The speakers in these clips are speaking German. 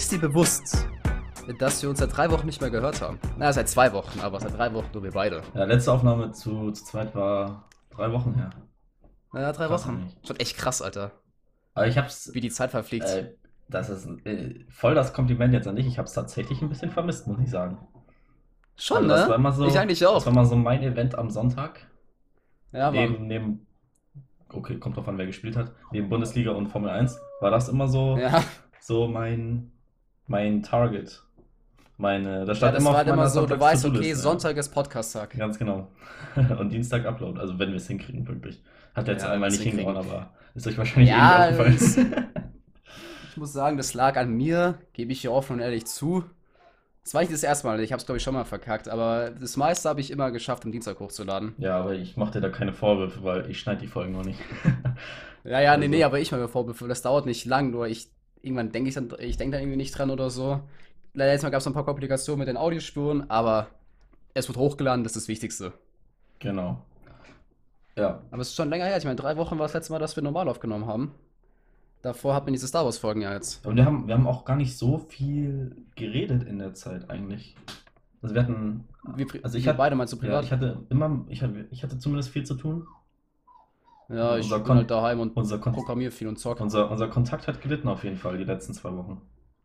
Ist dir bewusst, dass wir uns seit drei Wochen nicht mehr gehört haben? Na, seit zwei Wochen, aber seit drei Wochen nur wir beide. Ja, letzte Aufnahme zu, zu zweit war drei Wochen her. Naja, drei Krass Wochen. Schon echt krass, Alter. Aber ich hab's. Wie die Zeit verfliegt. Äh, das ist äh, voll das Kompliment jetzt an dich. Ich hab's tatsächlich ein bisschen vermisst, muss ich sagen. Schon, Also ne? das war immer so, ich eigentlich Das auch. war mal so mein Event am Sonntag. Ja, Mann. neben, neben, okay, kommt drauf an, wer gespielt hat. Neben Bundesliga und Formel 1 war das immer so, Ja, so mein, mein Target. Meine, da ja stand das immer war halt immer so, du weißt, okay. Sonntag ist Podcast-Tag. Ganz genau. Und Dienstag Upload, also wenn wir es hinkriegen, wirklich. Hat jetzt Ja, einmal nicht hingehauen, aber ist euch wahrscheinlich Ja, irgendwie aufgefallen. Ich muss sagen, das lag an mir, gebe ich hier offen und ehrlich zu. Das war nicht das erste Mal, ich habe es glaube ich schon mal verkackt, aber das meiste habe ich immer geschafft, am Dienstag hochzuladen. ja, aber ich mache dir da keine Vorwürfe, weil ich schneide die Folgen noch nicht. Ja, ja, nee, Also- nee, aber ich mache mir Vorwürfe, das dauert nicht lang, nur ich, irgendwann denke ich dann, ich denke da irgendwie nicht dran oder so. Leider jetzt mal gab es ein paar Komplikationen mit den Audiospuren, aber es wird hochgeladen, das ist das Wichtigste. Genau. Ja, Aber es ist schon länger her, ich meine, drei Wochen war das letzte Mal, dass wir normal aufgenommen haben. Davor hatten wir diese Star Wars-Folgen ja jetzt. und wir haben, wir haben auch gar nicht so viel geredet in der Zeit eigentlich. Also wir hatten, Wir, Also ich hatte- beide du ja, privat? ich hatte immer, ich hatte, ich hatte zumindest viel zu tun. Ja, ich unser bin Kon- halt daheim und programmiere viel und zocke. unser, unser Kontakt hat gelitten auf jeden Fall die letzten zwei Wochen.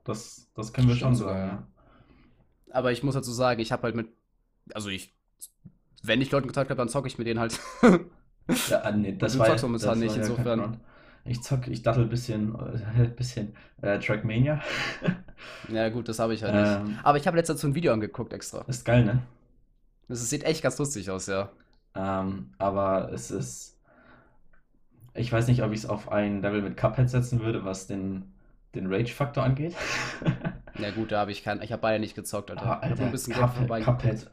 Das, das können wir Stimmt schon sogar, sagen. Aber ich muss dazu sagen, ich habe halt mit, also ich, wenn ich Leuten Kontakt habe, dann zocke ich mit denen halt. Ja, ah, nee, das Du war, zockst momentan nicht, ja insofern. Ich zock, ich dattel ein bisschen, äh, bisschen äh, Trackmania. ja, gut, das habe ich halt nicht. Ähm, Aber ich habe letztens so ein Video angeguckt extra. ist geil, ne? Das sieht echt ganz lustig aus, ja. Ähm, aber es ist. Ich weiß nicht, ob ich es auf ein Level mit Cuphead setzen würde, was den, den Rage-Faktor angeht. Ja, gut, da habe ich keinen, ich habe beide nicht gezockt, Alter. Ich habe Alter, ein bisschen Cuphead. Cuphead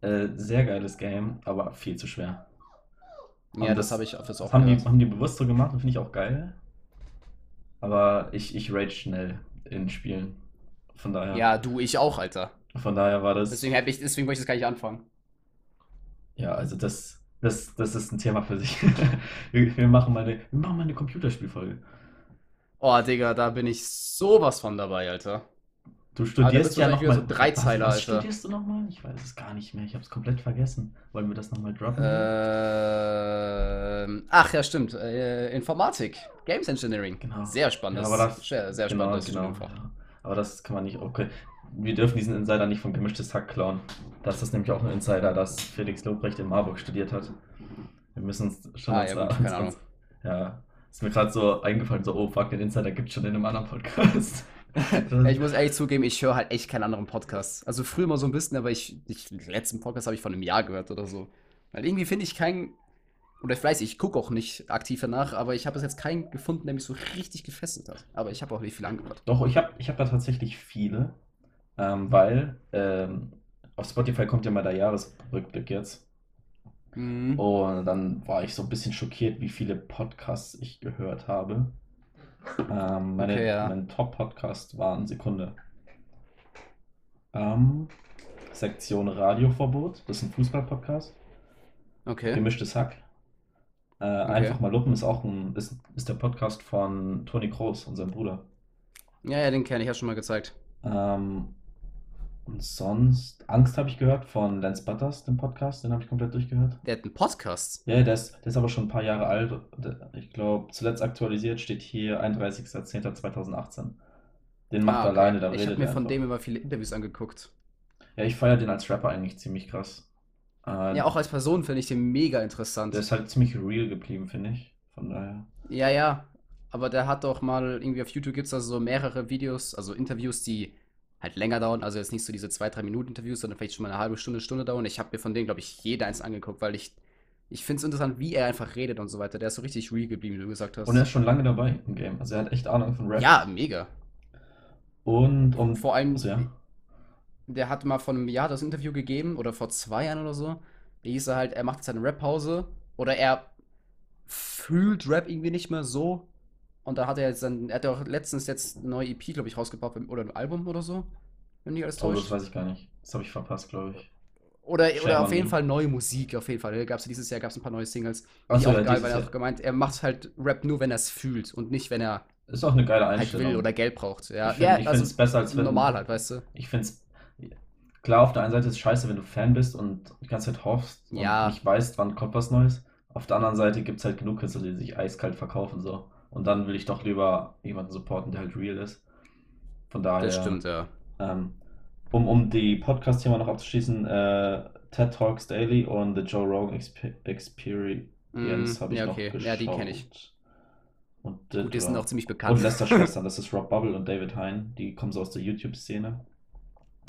äh, sehr geiles Game, aber viel zu schwer. Ja, das das- habe ich auf das auch haben die, haben die bewusst so gemacht und finde ich auch geil. Aber ich, ich rage schnell in Spielen. Von daher, Ja, du, ich auch, Alter. von daher war das. Deswegen, ich, deswegen wollte ich das gar nicht anfangen. Ja, also das, das, das ist ein Thema für sich. wir, wir machen mal eine, wir machen mal eine Computerspielfolge. Oh, Digga, da bin ich sowas von dabei, Alter. Du studierst ja wahrscheinlich nochmal. so Dreizeiler, was, was Alter. studierst du nochmal? Ich weiß es gar nicht mehr. Ich habe es komplett vergessen. Wollen wir das nochmal droppen? Ähm, ach ja, stimmt. Äh, Informatik, Games Engineering. Genau. Sehr spannend. Ja, Das aber das- sehr, sehr genau, spannendes genau. Ja. Aber das kann man nicht. Okay. Wir dürfen diesen Insider nicht von gemischtes Hack klauen. Das ist nämlich auch ein Insider, dass Felix Lobrecht in Marburg studiert hat. Wir müssen uns schon Ah, uns ja, gut, keine Ahnung. Ja, ist mir gerade so eingefallen, so, oh fuck, den Insider gibt es schon in einem anderen Podcast. Ich muss ehrlich zugeben, ich höre halt echt keinen anderen Podcast. Also früher mal so ein bisschen, aber ich, ich den letzten Podcast habe ich von einem Jahr gehört oder so. Weil irgendwie finde ich keinen, oder vielleicht, ich gucke auch nicht aktiv danach, aber ich habe bis jetzt keinen gefunden, der mich so richtig gefesselt hat. Aber ich habe auch nicht viel angehört. Doch, ich habe ich hab da tatsächlich viele, ähm, weil ähm, auf Spotify kommt ja mal der Jahresrückblick jetzt. Mhm. Und dann war ich so ein bisschen schockiert, wie viele Podcasts ich gehört habe. Ähm, meine, Okay, ja. Mein Top-Podcast war eine Sekunde. Ähm, Sektion Radioverbot, das ist ein Fußball-Podcast. Okay. Gemischtes Hack. Äh, Einfach mal lupen ist auch ein, ist, ist der Podcast von Toni Kroos und seinem Bruder. Ja, ja, den kenne ich, hast schon mal gezeigt. Ähm, und sonst, Angst habe ich gehört von Lance Butters, den Podcast, den habe ich komplett durchgehört. Der hat einen Podcast. Ja, der ist, der ist aber schon ein paar Jahre alt. Ich glaube, zuletzt aktualisiert steht hier 31.10.2018. Den macht Ah, er okay. alleine, da Ich redet habe mir von einfach. dem immer viele Interviews angeguckt. Ja, ich feiere den als Rapper eigentlich ziemlich krass. Äh, Ja, auch als Person finde ich den mega interessant. Der ist halt ziemlich real geblieben, finde ich. Von daher. Ja, ja. Aber der hat doch mal irgendwie auf YouTube gibt es also so mehrere Videos, also Interviews, die halt länger dauern. Also jetzt nicht so diese zwei, drei Minuten Interviews, sondern vielleicht schon mal eine halbe Stunde, Stunde dauern. Ich habe mir von denen, glaube ich, jeder eins angeguckt, weil ich, ich finde es interessant, wie er einfach redet und so weiter. Der ist so richtig real geblieben, wie du gesagt hast. Und er ist schon lange dabei im Game. Also er hat echt Ahnung von Rap. ja, mega. Und um. Vor allem, Also, ja. der hat mal vor einem Jahr das Interview gegeben oder vor zwei Jahren oder so. Da hieß er halt, er macht jetzt eine Rap-Pause oder er fühlt Rap irgendwie nicht mehr so. Und da hat er jetzt dann, er hat ja auch letztens jetzt eine neue EP, glaube ich, rausgebracht oder ein Album oder so. Wenn mich alles Oh, das täuscht. weiß ich gar nicht. Das habe ich verpasst, glaube ich. Oder, oder auf jeden. Fall neue Musik, auf jeden Fall. Gab's, dieses Jahr gab es ein paar neue Singles. Die so, auch ja, geil, weil er auch gemeint, er macht halt Rap nur, wenn er es fühlt und nicht, wenn er Ist auch eine geile halt Einstellung. will oder Geld braucht. Ja, Ich find- ja ich also besser, als wenn- normal halt, weißt du. Ich finde es. Klar, auf der einen Seite ist es scheiße, wenn du Fan bist und die ganze Zeit hoffst und Ja. nicht weißt, wann kommt was Neues. Auf der anderen Seite gibt es halt genug Künstler, die sich eiskalt verkaufen so. Und dann will ich doch lieber jemanden supporten, der halt real ist. Von daher. Das stimmt, ja. Ähm, um, um die Podcast-Thema noch abzuschließen, äh, TED Talks Daily und The Joe Rogan Expe Experience Mm, habe ich ja, noch okay. geschaut. Ja, die kenn ich. Und Gut, die sind auch ziemlich bekannt. und Lester Schwestern, das ist Rob Bubble und David Hein, die kommen so aus der YouTube-Szene.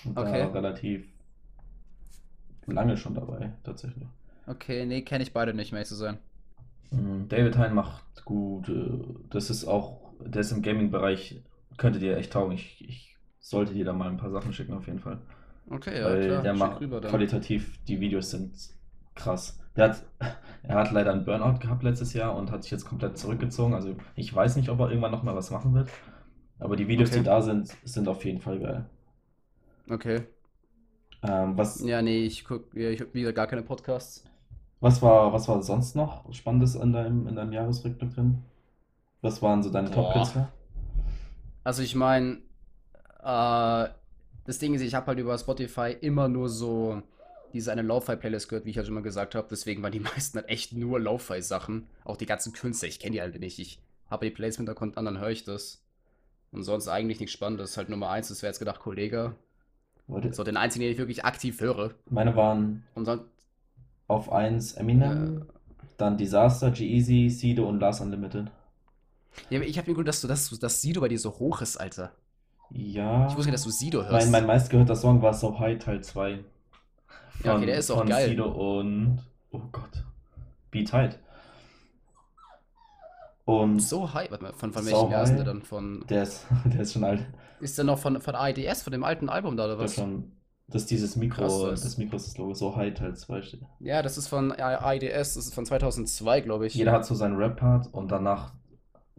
Und Okay. da relativ lange schon dabei, tatsächlich. Okay, nee, kenne ich beide nicht, um ehrlich zu sein. Mm, David Hein macht gut, äh, das ist auch, der ist im Gaming-Bereich, könnte dir echt taugen. Ich, ich sollte dir da mal ein paar Sachen schicken, auf jeden Fall. Okay, ja, Weil klar. der schick macht rüber dann. qualitativ, die Videos sind krass. Der hat, er hat leider einen Burnout gehabt letztes Jahr und hat sich jetzt komplett zurückgezogen. Also ich weiß nicht, ob er irgendwann nochmal was machen wird. Aber die Videos, Okay. die da sind, sind auf jeden Fall geil. Okay. Ähm, was, Ja, nee, ich guck, ja, ich hab wieder gar keine Podcasts. Was war, was war sonst noch Spannendes in deinem, in deinem Jahresrückblick drin? Was waren so deine. Top-Künstler? Also ich meine, äh, das Ding ist, ich habe halt über Spotify immer nur so diese eine Lo-Fi-Playlist gehört, wie ich ja schon mal gesagt habe. Deswegen waren die meisten halt echt nur Lo-Fi-Sachen. Auch die ganzen Künstler, ich kenne die halt nicht. Ich habe die Playlist im Hintergrund an, dann höre ich das. Und sonst eigentlich nichts Spannendes. Halt Nummer eins, das wäre jetzt gedacht Kollega. Warte, So den einzigen, den ich wirklich aktiv höre. Meine waren Und sonst, auf 1 Eminem, dann Disaster, G-Eazy, Sido und Lars Unlimited. ja, aber ich habe mir gut, dass du das, dass Sido bei dir so hoch ist, Alter. Ja. Ich wusste nicht, dass du Sido hörst. Mein, mein meistgehörter Song war So High Teil 2. Ja, okay, der ist auch von geil. Sido und. Oh Gott. Be Tight. Und so high, warte mal, von, von So welchem Jahr ist der dann? Von, der ist, der ist schon alt. ist der noch von, von IDS, von dem alten Album da oder Der was? ist schon. Das ist dieses Mikro, Krass, das- das Mikro ist das Logo. So High Teil 2 steht. Ja, das ist von IDS, das ist von 2002, glaube ich. Jeder hat so seinen Rap-Part und danach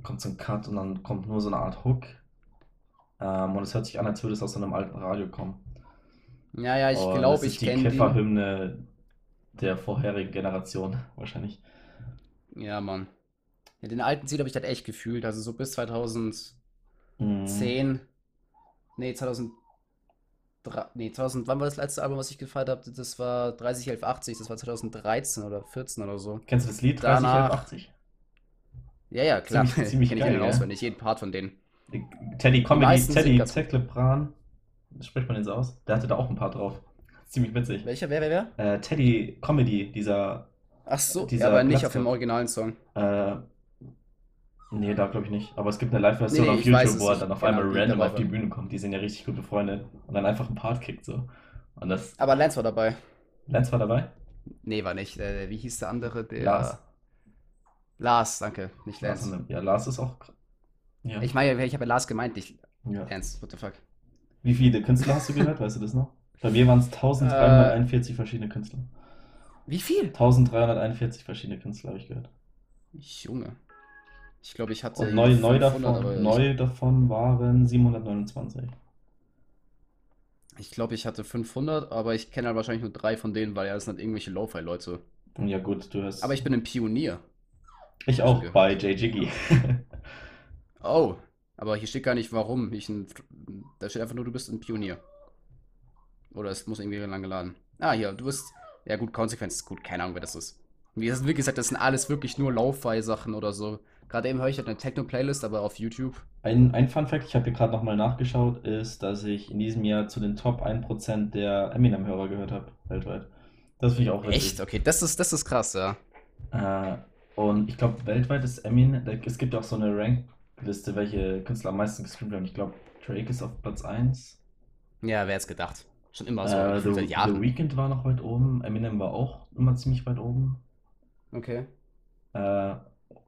kommt so ein Cut und dann kommt nur so eine Art Hook. Ähm, und es hört sich an, als würde es aus so einem alten Radio kommen. Ja, ja, ich glaube, das ist ich die kenne den. Kifferhymne der vorherigen Generation, wahrscheinlich. Ja, Mann. Ja, den alten Lied habe ich halt echt gefühlt, also so bis 2010. Mhm. Nee, 2003. Nee, 2000, wann war das letzte Album, was ich gefeiert habe? Das war 301180, das war 2013 oder 14 oder so. Kennst du das Lied Danach- 3080? Ja, ja, klar. Ziemlich- ziemlich Kenn ich den gell? auswendig, jeden Part von denen. Teddy Comedy, Teddy Zecklepran, spricht man den so aus? Der hatte da auch ein paar drauf. Ziemlich witzig. Welcher, wer, wer, wer? Äh, Teddy Comedy, dieser, Ach so, Dieser ja, aber nicht Platz- auf dem originalen Song. äh, nee, da glaube ich nicht. Aber es gibt eine Live-Version Nee, nee, auf weiß YouTube, es, wo er dann auf kenn einmal random auf die. Bühne kommt. Die sind ja richtig gut befreundet. Und dann einfach einen Part kickt so. Und das, Aber Lance war dabei. Lance war dabei? Nee, war nicht. Äh, wie hieß der andere? Der Lars. Lars, danke, nicht Lance. Lars, ja, Lars ist auch. Ja. Ich meine, ich habe ja Lars gemeint, nicht ja. Lance. What the fuck? Wie viele Künstler hast du gehört? Weißt du das noch? Bei mir waren es 1341 verschiedene Künstler. Wie viel? 1341 verschiedene Künstler habe ich gehört. Junge. Ich glaube, ich hatte Und neu, neu, 500, davon, aber ich- neu davon waren 729. Ich glaube, ich hatte 500, aber ich kenne halt wahrscheinlich nur drei von denen, weil ja, das sind halt irgendwelche Lo-Fi-Leute. Ja, gut, du hast. Aber ich bin ein Pionier. Ich auch gehört. bei J. Jiggy. Oh, aber hier steht gar nicht, warum. Ich ein, da steht einfach nur, du bist ein Pionier. Oder es muss irgendwie lang geladen. Ah, hier, du bist. Ja, gut, Konsequenz ist gut. Keine Ahnung, wer das ist. Wie gesagt, wie gesagt, das sind alles wirklich nur Lo-Fi-Sachen oder so. Gerade eben höre ich halt eine Techno-Playlist, aber auf YouTube. Ein, ein Fun Fact, ich habe hier gerade nochmal nachgeschaut, ist, dass ich in diesem Jahr zu den Top 1% der Eminem-Hörer gehört habe, weltweit. Das finde ich auch witzig. Echt? Okay, das ist, das ist krass, ja. Äh, und ich glaube, weltweit ist Eminem, es gibt auch so eine Rankliste, welche Künstler am meisten gestreamt werden. Ich glaube, Drake ist auf Platz 1. Ja, wer hätte es gedacht? Schon immer so, Äh, The, The. Weeknd war noch weit oben, Eminem war auch immer ziemlich weit oben. Okay. Äh,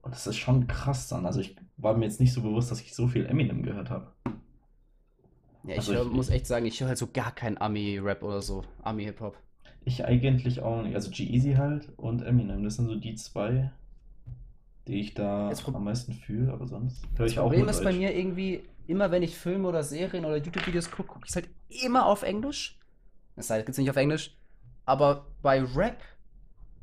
und das ist schon krass dann. Also ich war mir jetzt nicht so bewusst, dass ich so viel Eminem gehört habe. Ja, ich, Also hör, ich- muss echt sagen, ich höre halt so gar keinen Ami-Rap oder so. Ami-Hip-Hop. Ich eigentlich auch nicht. Also G-Eazy halt und Eminem. Das sind so die zwei, die ich da am meisten fühle, aber sonst höre ich auch Problem ist bei mir irgendwie, immer wenn ich Filme oder Serien oder YouTube-Videos gucke, gucke ich es halt immer auf Englisch. Das heißt, gibt's nicht auf Englisch. Aber bei Rap,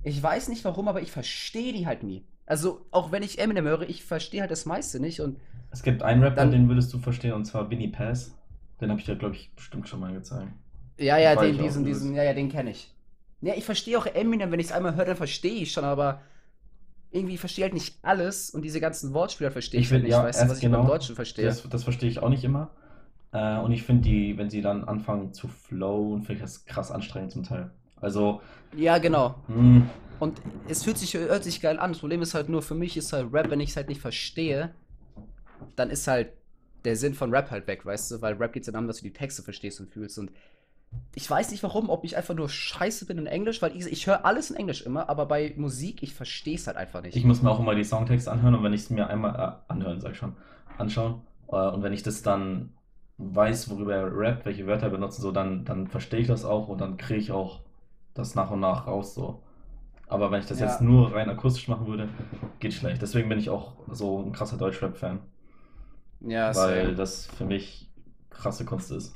ich weiß nicht warum, aber ich verstehe die halt nie. Also, auch wenn ich Eminem höre, ich verstehe halt das meiste nicht und Es gibt einen Rapper, Dann- den würdest du verstehen, und zwar Vinnie Pass. Den habe ich dir, glaube ich, bestimmt schon mal gezeigt. ja, ja, den, diesen, diesen, ja, ja, den kenne ich. Ja, ich verstehe auch Eminem, wenn ich es einmal höre, dann verstehe ich schon, aber irgendwie verstehe halt nicht alles und diese ganzen Wortspiele verstehe ich, Ich halt find, nicht, ja, weißt du, was erst ich beim genau. Deutschen verstehe. Das, das verstehe ich auch nicht immer. Äh, und ich finde die, wenn sie dann anfangen zu flowen, finde ich das krass anstrengend zum Teil. Also, Ja, genau. mh, Und es fühlt sich, hört sich geil an. Das Problem ist halt nur, für mich ist halt Rap, wenn ich es halt nicht verstehe, dann ist halt der Sinn von Rap halt weg, weißt du? Weil Rap geht ja darum, dass du die Texte verstehst und fühlst. Und ich weiß nicht warum, ob ich einfach nur scheiße bin in Englisch, weil ich, ich höre alles in Englisch immer, aber bei Musik, ich verstehe es halt einfach nicht. ich muss mir auch immer die Songtexte anhören und wenn ich es mir einmal äh, anhören, sag ich schon, anschauen. Äh, und wenn ich das dann weiß, worüber er rappt, welche Wörter er benutzt, so, dann, dann verstehe ich das auch und dann kriege ich auch das nach und nach raus so. Aber wenn ich das Ja. jetzt nur rein akustisch machen würde, geht schlecht. Deswegen bin ich auch so ein krasser Deutschrap-Fan, ja, weil same. das für mich krasse Kunst ist.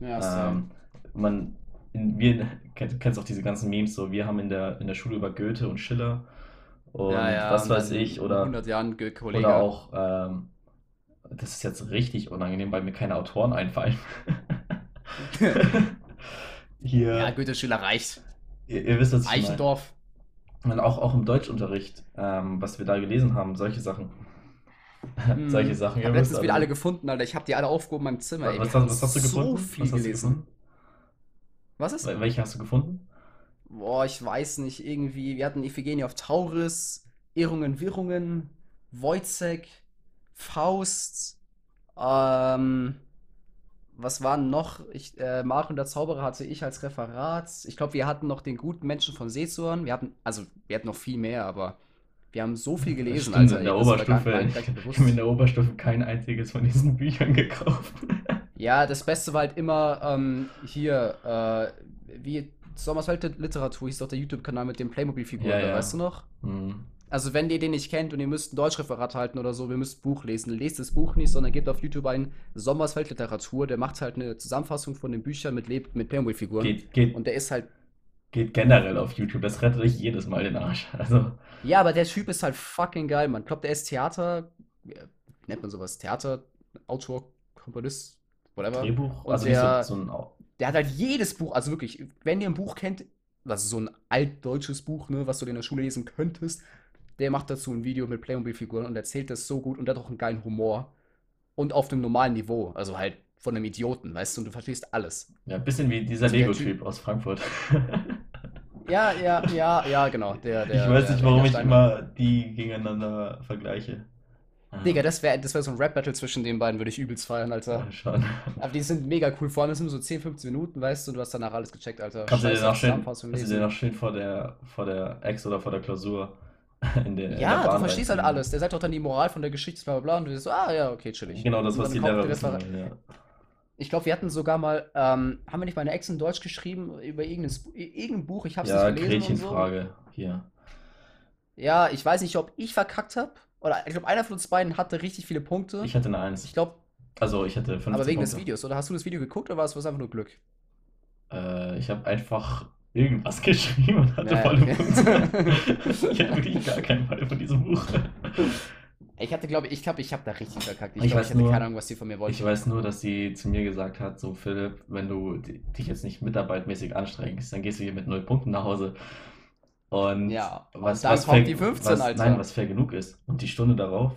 Ja, same. Ähm, man, in, wir, kennst auch diese ganzen Memes, so wir haben in der, in der Schule über Goethe und Schiller und ja, ja, was und weiß ich, oder, 100 Jahren Kollege. oder auch, ähm, das ist jetzt richtig unangenehm, weil mir keine Autoren einfallen. Hier, Ja, Goethe Schüler reicht. ihr, ihr wisst, was ich. Eichendorf. Und auch, auch im Deutschunterricht, ähm, was wir da gelesen haben, solche Sachen. solche Sachen. Ich habe letztens wieder alle. gefunden, Alter. Ich habe die alle aufgehoben in meinem Zimmer. ey. Was, haben was hast du so gefunden? viel was hast du gelesen. gefunden? Was ist? Wel- Welche hast du gefunden? Boah, ich weiß nicht, irgendwie, wir hatten Iphigenie auf Tauris, Irrungen, Wirrungen, Wojcek, Faust, ähm, was waren noch? Ich, äh, Marion der Zauberer hatte ich als Referat. Ich glaube, wir hatten noch den guten Menschen von Seezuhren. Wir hatten, also, wir hatten noch viel mehr, aber wir haben so viel gelesen, Stimmt, Alter. in der Oberstufe. war gar Ich nicht bewusst. habe in der Oberstufe kein einziges von diesen Büchern gekauft. Ja, das Beste war halt immer ähm, hier, äh, wie Sommerswelt Literatur hieß doch der YouTube-Kanal mit den Playmobil-Figuren, Ja, ja. weißt du noch? Hm. Also wenn ihr den nicht kennt und ihr müsst ein Deutschreferat halten oder so, wir müsst Buch lesen, lest das Buch nicht, sondern gebt auf YouTube ein Sommersfeld Literatur, der macht halt eine Zusammenfassung von den Büchern mit, Leb mit Playmobil-Figuren. Geht, geht, Und der ist halt, geht generell auf YouTube. Das rettet euch jedes Mal den Arsch. Also, ja, aber der Typ ist halt fucking geil, man. Ich glaube, der ist Theater, wie nennt man sowas? Theater, Autor, Komponist, whatever. Drehbuch. Und Also der- so, so ein. Der hat halt jedes Buch, also wirklich, wenn ihr ein Buch kennt, das ist so ein altdeutsches Buch, ne, was du in der Schule lesen könntest, der macht dazu ein Video mit Playmobil-Figuren und erzählt das so gut und hat auch einen geilen Humor. Und auf einem normalen Niveau, also halt von einem Idioten, weißt du, und du verstehst alles. Ja, ein bisschen wie dieser Also Lego-Typ aus Frankfurt. Ja, ja, ja, ja, genau. Der, der, ich weiß der, nicht, warum ich immer die gegeneinander vergleiche. Ah, Digga, das wäre das wär so ein Rap-Battle zwischen den beiden, würde ich übelst feiern, Alter. ja. Aber die sind mega cool, vor allem sind nur so 10, 15 Minuten, weißt du, und du hast danach alles gecheckt, Alter. Kannst du dir Scheiß noch schön, kannst du dir noch schön vor der, vor der Ex oder vor der Klausur der, Ja, du verstehst halt alles. Der sagt auch dann die Moral von der Geschichte, bla bla bla, und du bist so, ah ja, okay, chillig. Genau das, was die Lehrer wissen wollen, ja. Ich glaube, wir hatten sogar mal, ähm, haben wir nicht meine Ex in Deutsch geschrieben über irgendein, irgendein Buch, ich hab's Ja, nicht gelesen so. Gretchenfrage hier. Ja, ich weiß nicht, ob ich verkackt habe, oder ich glaube, einer von uns beiden hatte richtig viele Punkte. Ich hatte eine Eins. Ich glaube, Also ich hatte 15 aber wegen des Punkte. Videos, oder hast du das Video geguckt, oder war es einfach nur Glück? Äh, ich habe einfach irgendwas geschrieben und hatte Ja, volle okay. Punkte. ich hatte wirklich gar keinen Fall von diesem Buch. Ich hatte, glaube ich, ich glaube, ich habe da richtig verkackt. Ich Ich glaube, weiß ich hatte nur- keine Ahnung, was die von mir wollten. Ich weiß nur, dass sie zu mir gesagt hat, so Philipp, wenn du di- dich jetzt nicht mitarbeitmäßig anstrengst, dann gehst du hier mit null Punkten nach Hause. Und Ja, was, und was kommt fair, die 15, was, Alter. Nein, was fair genug ist. Und die Stunde darauf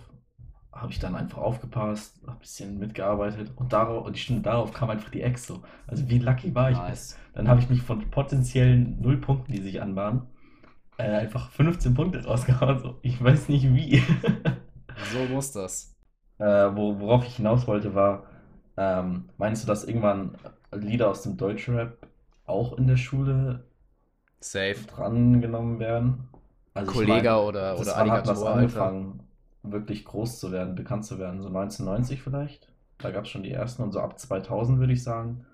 habe ich dann einfach aufgepasst, habe ein bisschen mitgearbeitet und, darauf, und die Stunde darauf kam einfach die Ex so. Also wie lucky war ich? Nice. Dann habe ich mich von potenziellen null Punkten, die sich anbahnen, äh, einfach 15 Punkte rausgehauen. So. Ich weiß nicht wie. So muss das. Äh, wo, worauf ich hinaus wollte, war, ähm, meinst du, dass irgendwann Lieder aus dem Deutschrap auch in der Schule Safe. drangenommen werden? Also ich Kollega mein, oder, oder war- hat das Alligator, Alter. angefangen, wirklich groß zu werden, bekannt zu werden, so 1990 vielleicht. Da gab es schon die ersten und so ab 2000 würde ich sagen,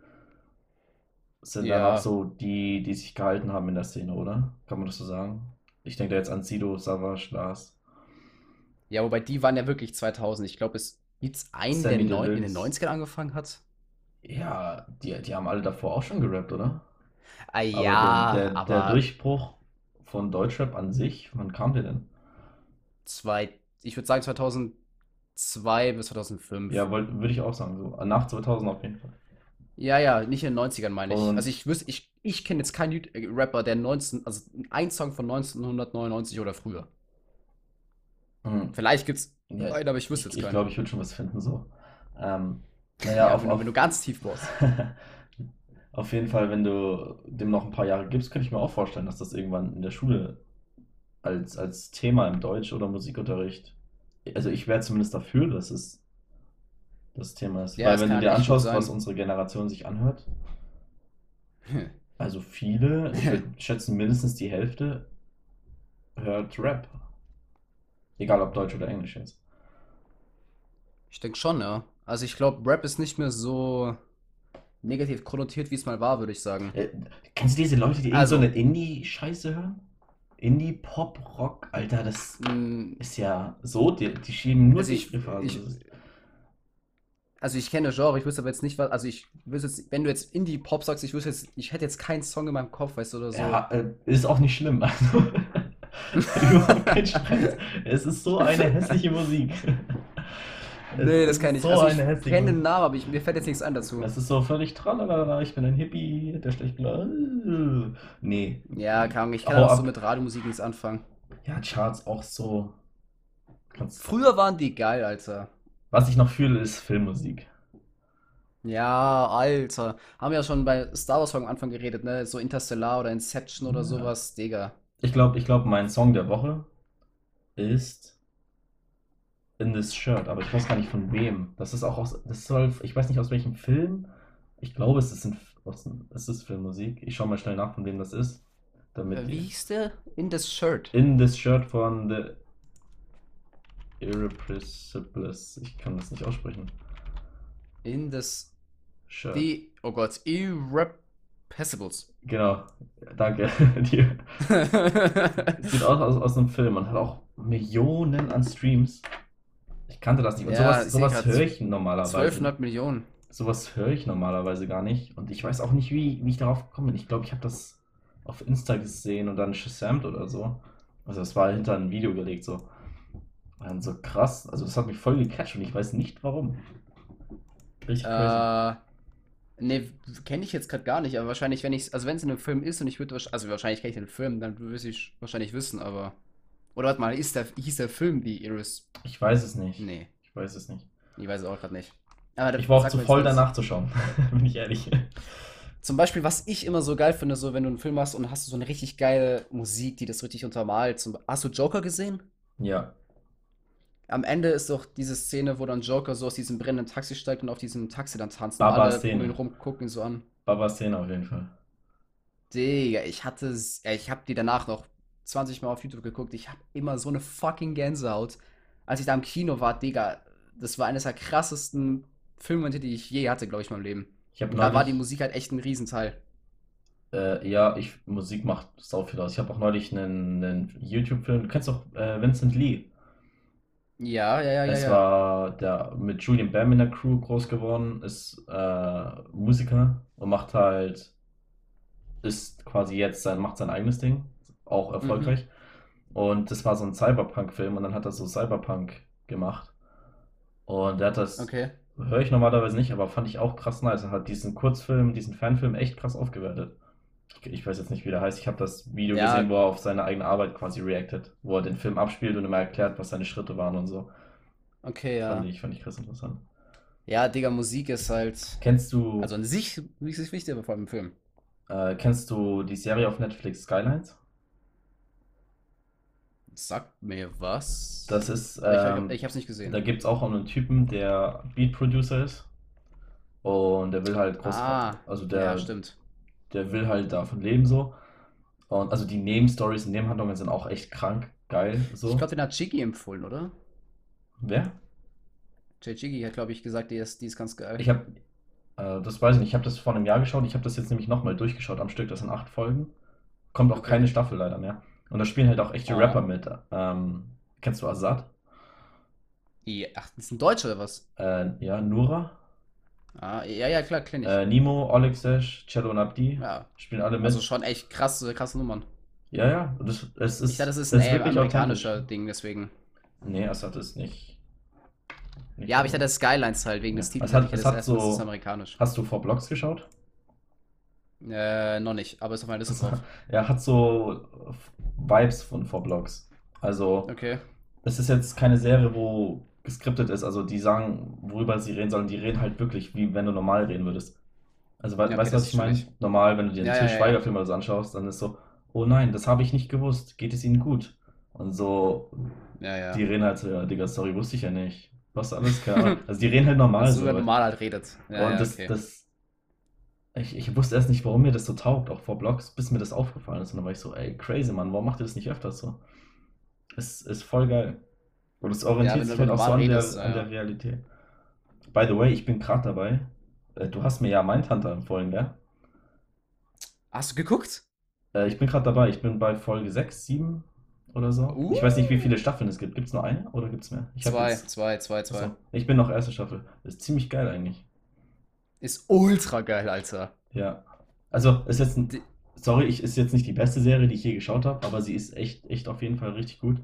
sind Ja. dann auch so die, die sich gehalten haben in der Szene, oder? Kann man das so sagen? Ich denke da jetzt an Sido, Savage, Lars. Ja, wobei die waren ja wirklich 2000. Ich glaube, es gibt's einen, der in, in den Deluxe. 90ern angefangen hat. Ja, die, die haben alle davor auch schon gerappt, oder? Ah, Aber ja, der, der, aber der Durchbruch von Deutschrap an sich, wann kam der denn? zwei, ich würde sagen 2002 bis 2005. Ja, würde ich auch sagen, so nach 2000 auf jeden Fall. Ja, ja, nicht in den 90ern meine ich. Und- Also ich wüsste, ich, ich kenne jetzt keinen äh, Rapper, der 19, also ein Song von 1999 oder früher. Mhm. Vielleicht gibt's Ja, einen, aber ich wüsste Ich, jetzt ich keinen. glaube, ich würde schon was finden, so. Ähm, naja, Ja, auf, wenn, auf, wenn du ganz tief bohrst. auf jeden Fall, wenn du dem noch ein paar Jahre gibst, könnte ich mir auch vorstellen, dass das irgendwann in der Schule als, als Thema im Deutsch- oder Musikunterricht, also ich wäre zumindest dafür, dass es das Thema ist. Ja, Weil wenn du dir anschaust, was unsere Generation sich anhört, also viele, ich würde schätzen mindestens die Hälfte, hört Rap. Egal ob Deutsch oder Englisch jetzt. Ich denke schon, ja. Also ich glaube, Rap ist nicht mehr so negativ konnotiert, wie es mal war, würde ich sagen. Äh, kennst du diese Leute, die Also- so eine Indie-Scheiße hören? Indie, Pop, Rock, Alter, das Mm, ist ja so, die, die schieben nur Also die ich, ist- also ich kenne Genre, ich wüsste aber jetzt nicht, was, also ich wüsste jetzt, wenn du jetzt Indie-Pop sagst, ich wüsste jetzt, ich hätte jetzt keinen Song in meinem Kopf, weißt du, oder so. Ja, äh, ist auch nicht schlimm. Also. Es ist so eine hässliche Musik. Nee, das kann ich. So Also ich kenne den. Namen, aber ich, mir fällt jetzt nichts ein dazu. Das ist so völlig tralala, ich bin ein Hippie, der schlecht. Nee. Ja, Ahnung, ich kann Hau auch so mit Radiomusik nichts anfangen. Ja, Charts auch so. Kannst, Früher waren die geil, Alter. was ich noch fühle, ist Filmmusik. Ja, Alter. Haben wir ja schon bei Star Wars am Anfang geredet, ne? So Interstellar oder Inception oder Ja. sowas, Digga. Ich glaube, ich glaub, mein Song der Woche ist In This Shirt, aber ich weiß gar nicht von wem. Das ist auch aus, das soll, ich weiß nicht aus welchem Film. Ich glaube, es ist, ein, aus, es ist Filmmusik. Ich schaue mal schnell nach, von wem das ist. Damit Äh, Wie hieß der? In this Shirt. In This Shirt von The Irrepressibles. Ich kann das nicht aussprechen. In this. Shirt. Die. Oh Gott. Irrepressibles. Genau. Danke dir. Sieht aus, aus aus einem Film und hat auch Millionen an Streams. Ich kannte das nicht. Und Ja, sowas, sowas höre ich normalerweise. 1200 Millionen. Sowas höre ich normalerweise gar nicht. Und ich weiß auch nicht, wie, wie ich darauf gekommen bin. Ich glaube, ich habe das auf Insta gesehen und dann shazamt oder so. Also das war hinter ein Video gelegt so. Und dann so krass. Also das hat mich voll gecatcht und ich weiß nicht warum. Richtig crazy. Äh. Ne, kenne ich jetzt gerade gar nicht, aber wahrscheinlich, wenn ich, also wenn es in einem Film ist und ich würde, also wahrscheinlich kenne ich den Film, dann würde ich wahrscheinlich wissen, aber. Oder warte mal, ist der, hieß der Film die Iris? Ich weiß es nicht. Nee, Ich weiß es nicht. ich weiß es auch gerade nicht. Aber Ich war auch zu voll danach zu schauen. Bin ich ehrlich. Zum Beispiel, was ich immer so geil finde, so wenn du einen Film hast und hast du so eine richtig geile Musik, die das richtig untermalt. Zum, hast du Joker gesehen? Ja. Am Ende ist doch diese Szene, wo dann Joker so aus diesem brennenden Taxi steigt und auf diesem Taxi dann tanzt und alle Baba-Szene. um ihn rum gucken ihn so an. Baba Szene auf jeden Fall. Digga, ich hatte, ich habe die danach noch 20 Mal auf YouTube geguckt. Ich habe immer so eine fucking Gänsehaut. Als ich da im Kino war, Digga, das war eines der krassesten Filmmomente, die ich je hatte, glaube ich, in meinem Leben. Da war die Musik halt echt ein Riesenteil. äh, ja, ich, Musik macht sau viel aus. Ich habe auch neulich einen, einen YouTube-Film, du kennst doch äh, Vincent Lee. Ja, ja, ja, ja, Es ja. war der mit Julian Bam in der Crew groß geworden, ist äh, Musiker und macht halt, ist quasi jetzt sein, macht sein eigenes Ding, auch Mhm. erfolgreich. Und das war so ein Cyberpunk-Film und dann hat er so Cyberpunk gemacht. Und der hat das, Okay. höre ich normalerweise nicht, aber fand ich auch krass nice. Er hat diesen Kurzfilm, diesen Fanfilm echt krass aufgewertet. Ich, ich weiß jetzt nicht, wie der heißt. Ich habe das Video Ja. gesehen, wo er auf seine eigene Arbeit quasi reactet, wo er den Film abspielt und immer erklärt, was seine Schritte waren und so. Okay, ja. Fand ich, fand ich krass interessant. Ja, Digga, Musik ist halt. Kennst du, Also an sich ist wichtig, aber vor allem im Film. äh, kennst du die Serie auf Netflix Skylines? Sagt mir was. Das ist, ähm, ich, ich hab's nicht gesehen. da gibt es auch einen Typen, der Beat Producer ist. Und der will halt groß, Ah, also der, ja, stimmt. der will halt davon leben so. Und also die Nebenstories Nebenhandlungen sind auch echt krank, geil so. Ich glaube, den hat Chigi empfohlen, oder? Wer? Jay Chigi hat, glaube ich, gesagt, die ist, die ist ganz geil. Ich habe, äh, das weiß ich nicht, ich habe das vor einem Jahr geschaut. Ich habe das jetzt nämlich nochmal durchgeschaut am Stück. Das sind acht Folgen. Kommt auch Okay. keine Staffel leider mehr. Und da spielen halt auch echte Ah. Rapper mit. Ähm, kennst du Azad? Ja, ach, das ist ein Deutscher oder was? Äh, ja, Nura, Ah, ja, ja, klar, kenn ich. äh, Nimo, Olexesh, Cello und Abdi ja, spielen alle mit. also schon echt krasse, krasse Nummern. ja, ja, das, es ist, Ich dachte, das ist es ein wirklich amerikanischer. Ding, deswegen. Nee, Assad ist nicht. nicht Ja, aber ich so. hatte Skylines halt wegen Ja. des Titels. Es hat- es das hat das so- ist amerikanisch. Hast du vor Blocks geschaut? Äh, noch nicht, aber ist auf meiner Liste drauf. Ja, hat so Vibes von vor Blocks. Also, Okay. es ist jetzt keine Serie, wo geskriptet ist. Also, die sagen, worüber sie reden sollen. Die reden halt wirklich, wie wenn du normal reden würdest. Also, we Ja, okay, weißt du, was ich meine? Normal, wenn du dir einen Ja, Til ja. Schweiger-Film oder so anschaust, dann ist so, oh nein, das habe ich nicht gewusst. Geht es ihnen gut? Und so, Ja, ja. die reden halt so, ja, Digga, sorry, wusste ich ja nicht. Was alles klar. Also, die reden halt normal so, man normal halt redet. Ja, und ja, das, okay. das, ich, ich wusste erst nicht, warum mir das so taugt, auch vor Blogs, bis mir das aufgefallen ist. Und dann war ich so, ey, crazy, Mann, warum macht ihr das nicht öfters so? Es ist voll geil. Und es orientiert wenn sich halt auch so an der, redest, an ja. der Realität. By the way, ich bin gerade dabei. Äh, Du hast mir ja Mindhunter empfohlen, gell? Hast du geguckt? Äh, Ich bin gerade dabei. Ich bin bei Folge 6, 7 oder so. Ich weiß nicht, wie viele Staffeln es gibt. Gibt es nur eine oder gibt es mehr? Ich Zwei, jetzt- zwei, zwei, zwei. Achso, ich bin noch erste Staffel. Ist ziemlich geil eigentlich. Ist ultra geil, Alter. Ja. Also, ist jetzt ein, sorry, ich, ist jetzt nicht die beste Serie, die ich je geschaut habe, aber sie ist echt, echt auf jeden Fall richtig gut.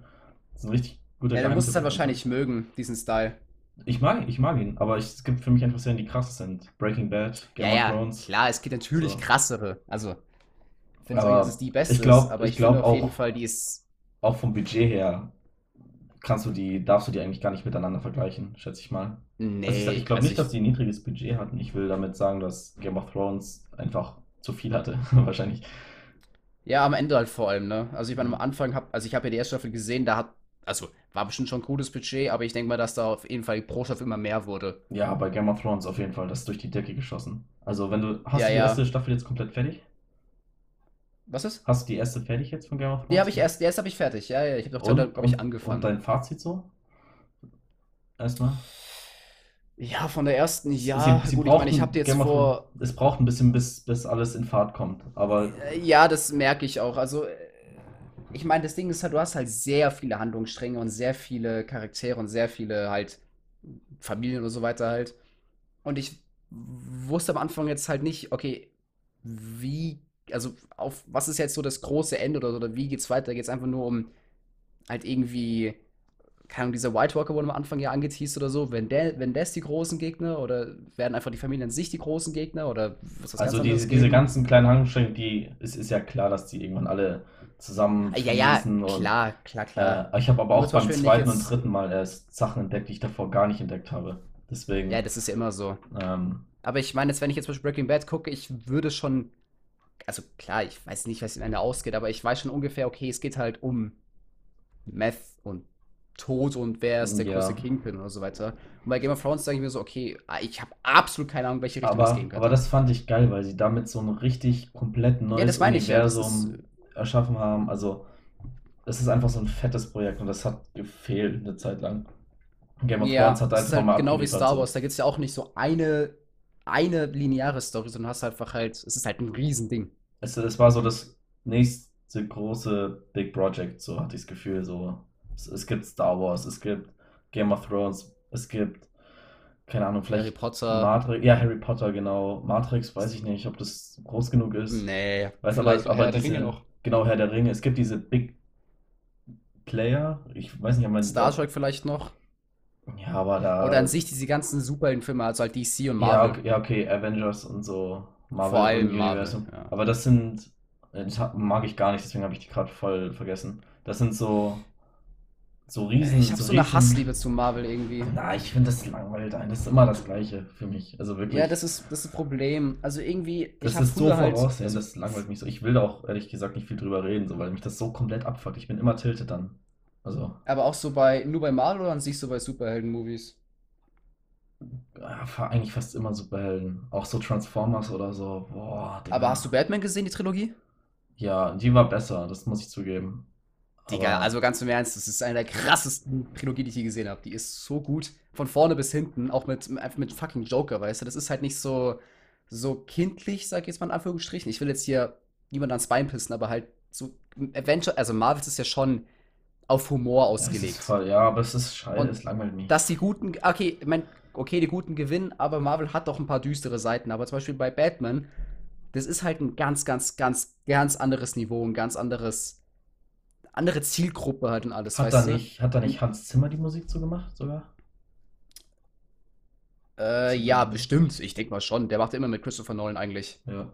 Ist ein richtig guter Ja, du musst es halt wahrscheinlich mögen, diesen Style. Ich mag, ich mag ihn, aber ich, es gibt für mich einfach Serien, die krass sind. Breaking Bad, Game ja, of ja, Thrones. klar, es gibt natürlich So. krassere. Also, ich finde nicht, dass es die beste ich glaub- ist, aber ich ich, finde glaub auf jeden auch- Fall, die ist. Auch vom Budget her kannst du die, darfst du die eigentlich gar nicht miteinander vergleichen, schätze ich mal. Nee, Also ich ich glaube also nicht, dass die ein niedriges Budget hatten. Ich will damit sagen, dass Game of Thrones einfach zu viel hatte, wahrscheinlich. Ja, am Ende halt vor allem, ne? Also ich meine, am. Anfang hab, also ich habe ja die erste Staffel gesehen, da hat, also war bestimmt schon ein gutes Budget, aber ich denke mal, dass da auf jeden Fall pro Staffel immer mehr wurde. Ja, bei Game of Thrones auf jeden Fall, das ist durch die Decke geschossen. Also wenn du, hast Ja, du die ja. erste Staffel jetzt komplett fertig? Was ist? Hast du die erste fertig jetzt von Game of Thrones? Die habe ich erst, die erste habe ich fertig. Ja, ja, ich habe doch glaube ich, und, angefangen. Und dein Fazit so? Erstmal? ja, von der ersten, ja, Sie- sie gut, ich meine, ich habe jetzt vor, Es braucht ein bisschen, bis, bis alles in Fahrt kommt. Aber Ja, das merke ich auch. Also, äh, ich meine, das Ding ist halt, du hast halt sehr viele Handlungsstränge und sehr viele Charaktere und sehr viele halt Familien und so weiter halt. Und ich wusste am Anfang jetzt halt nicht, okay, wie, also auf was ist jetzt so das große Ende oder, oder wie geht's weiter? Geht's einfach nur um halt irgendwie, keine Ahnung, dieser White Walker wurde am Anfang ja angeteased oder so, wenn der, wenn das die großen Gegner oder werden einfach die Familien an sich die großen Gegner oder was das also diese, diese ganzen kleinen Handlungsstränge, die, es ist ja klar, dass die irgendwann alle zusammen Ah, Ja, ja, klar, klar, klar. Äh, ich habe aber auch beim zweiten und dritten Mal erst Sachen entdeckt, die ich davor gar nicht entdeckt habe. Deswegen, Ja, das ist ja immer so. ähm, Aber ich meine, jetzt, wenn ich jetzt zum Beispiel Breaking Bad gucke, ich würde schon. Also klar, ich weiß nicht, was am Ende ausgeht, aber ich weiß schon ungefähr, okay, es geht halt um Meth und Tod und wer ist der Ja. große Kingpin oder so weiter. Und bei Game of Thrones sage ich mir so, okay, ah, ich habe absolut keine Ahnung, welche Richtung es aber, gehen könnte. aber das fand ich geil, weil sie damit so ein richtig komplett neues das meine ich ja, das Universum erschaffen haben. Also, es ist einfach so ein fettes Projekt und das hat gefehlt eine Zeit lang. Game of ja, Thrones hat ist einfach mal halt genau wie Star so. Wars. Da gibt es ja auch nicht so eine, eine lineare Story, sondern hast einfach halt, es ist halt ein Riesending. Es, es war so das nächste große Big Project, so hatte ich das Gefühl. So. Es, es gibt Star Wars, es gibt Game of Thrones, es gibt, keine Ahnung, vielleicht Harry Potter. Matrix, ja, Harry Potter, genau. Matrix, weiß ich nicht, ob das groß genug ist. Nee, Weiß aber, aber Herr der diese, Ringe noch. genau, Herr der Ringe. Es gibt diese Big Player, ich weiß nicht, ob man Star Trek vielleicht noch. Ja, aber da. Oder an sich diese ganzen Superheldenfilme, also halt DC und Marvel. ja, okay, Avengers und so. Marvel Vor allem. Marvel, ja. Aber das sind. äh, Das mag ich gar nicht, deswegen habe ich die gerade voll vergessen. Das sind so. So riesen. Ich habe so eine riesen- Hassliebe zu Marvel irgendwie. Na, ich finde das langweilig. ein. Das ist immer das Gleiche für mich. Also wirklich. Ja, das ist das ist Problem. Also irgendwie, Das ist so halt. voraussehen, das langweilt mich so. Ich will da auch ehrlich gesagt nicht viel drüber reden, so, weil mich das so komplett abfuckt. Ich bin immer tiltet dann. Also, Aber auch so bei, nur bei Marvel oder an sich so bei Superhelden-Movies? ja, eigentlich fast immer Superhelden. Auch so Transformers oder so. Boah, Digga. Aber hast du Batman gesehen, die Trilogie? Ja, die war besser, das muss ich zugeben. Digga, Aber- also ganz im Ernst, das ist eine der krassesten Trilogien, die ich je gesehen habe. Die ist so gut. Von vorne bis hinten, auch mit, einfach mit fucking Joker, weißt du? Das ist halt nicht so, so kindlich, sag ich jetzt mal in Anführungsstrichen. Ich will jetzt hier niemand ans Bein pissen, aber halt so Adventure, also Marvels ist ja schon auf Humor Das ist ausgelegt. voll, ja, aber es ist scheiße, es langweilt mich. dass die Guten, okay, mein, okay, die Guten gewinnen, aber Marvel hat doch ein paar düstere Seiten. Aber zum Beispiel bei Batman, das ist halt ein ganz, ganz, ganz, ganz anderes Niveau, ein ganz anderes andere Zielgruppe halt und alles, Hat da nicht, hat da nicht Hans Zimmer die Musik zugemacht sogar? Äh, ja, bestimmt. Ich denke mal schon. Der macht immer mit Christopher Nolan eigentlich. Ja.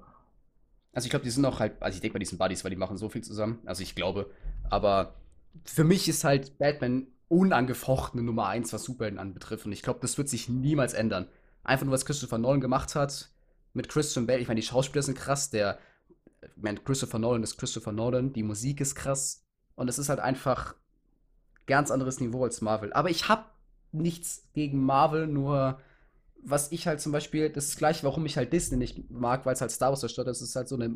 Also ich glaube, die sind auch halt, also ich denke mal, die sind Buddies, weil die machen so viel zusammen. Also ich glaube. Aber für mich ist halt Batman unangefochtene Nummer eins, was Superhelden anbetrifft. Und ich glaube, das wird sich niemals ändern. Einfach nur, was Christopher Nolan gemacht hat mit Christian Bale. Ich meine, die Schauspieler sind krass. Der, ich meine, Christopher Nolan ist Christopher Nolan. Die Musik ist krass. Und es ist halt einfach ganz anderes Niveau als Marvel. Aber ich habe nichts gegen Marvel, nur was ich halt zum Beispiel, das ist das gleiche, warum ich halt Disney nicht mag, weil es halt Star Wars zerstört, das ist halt so eine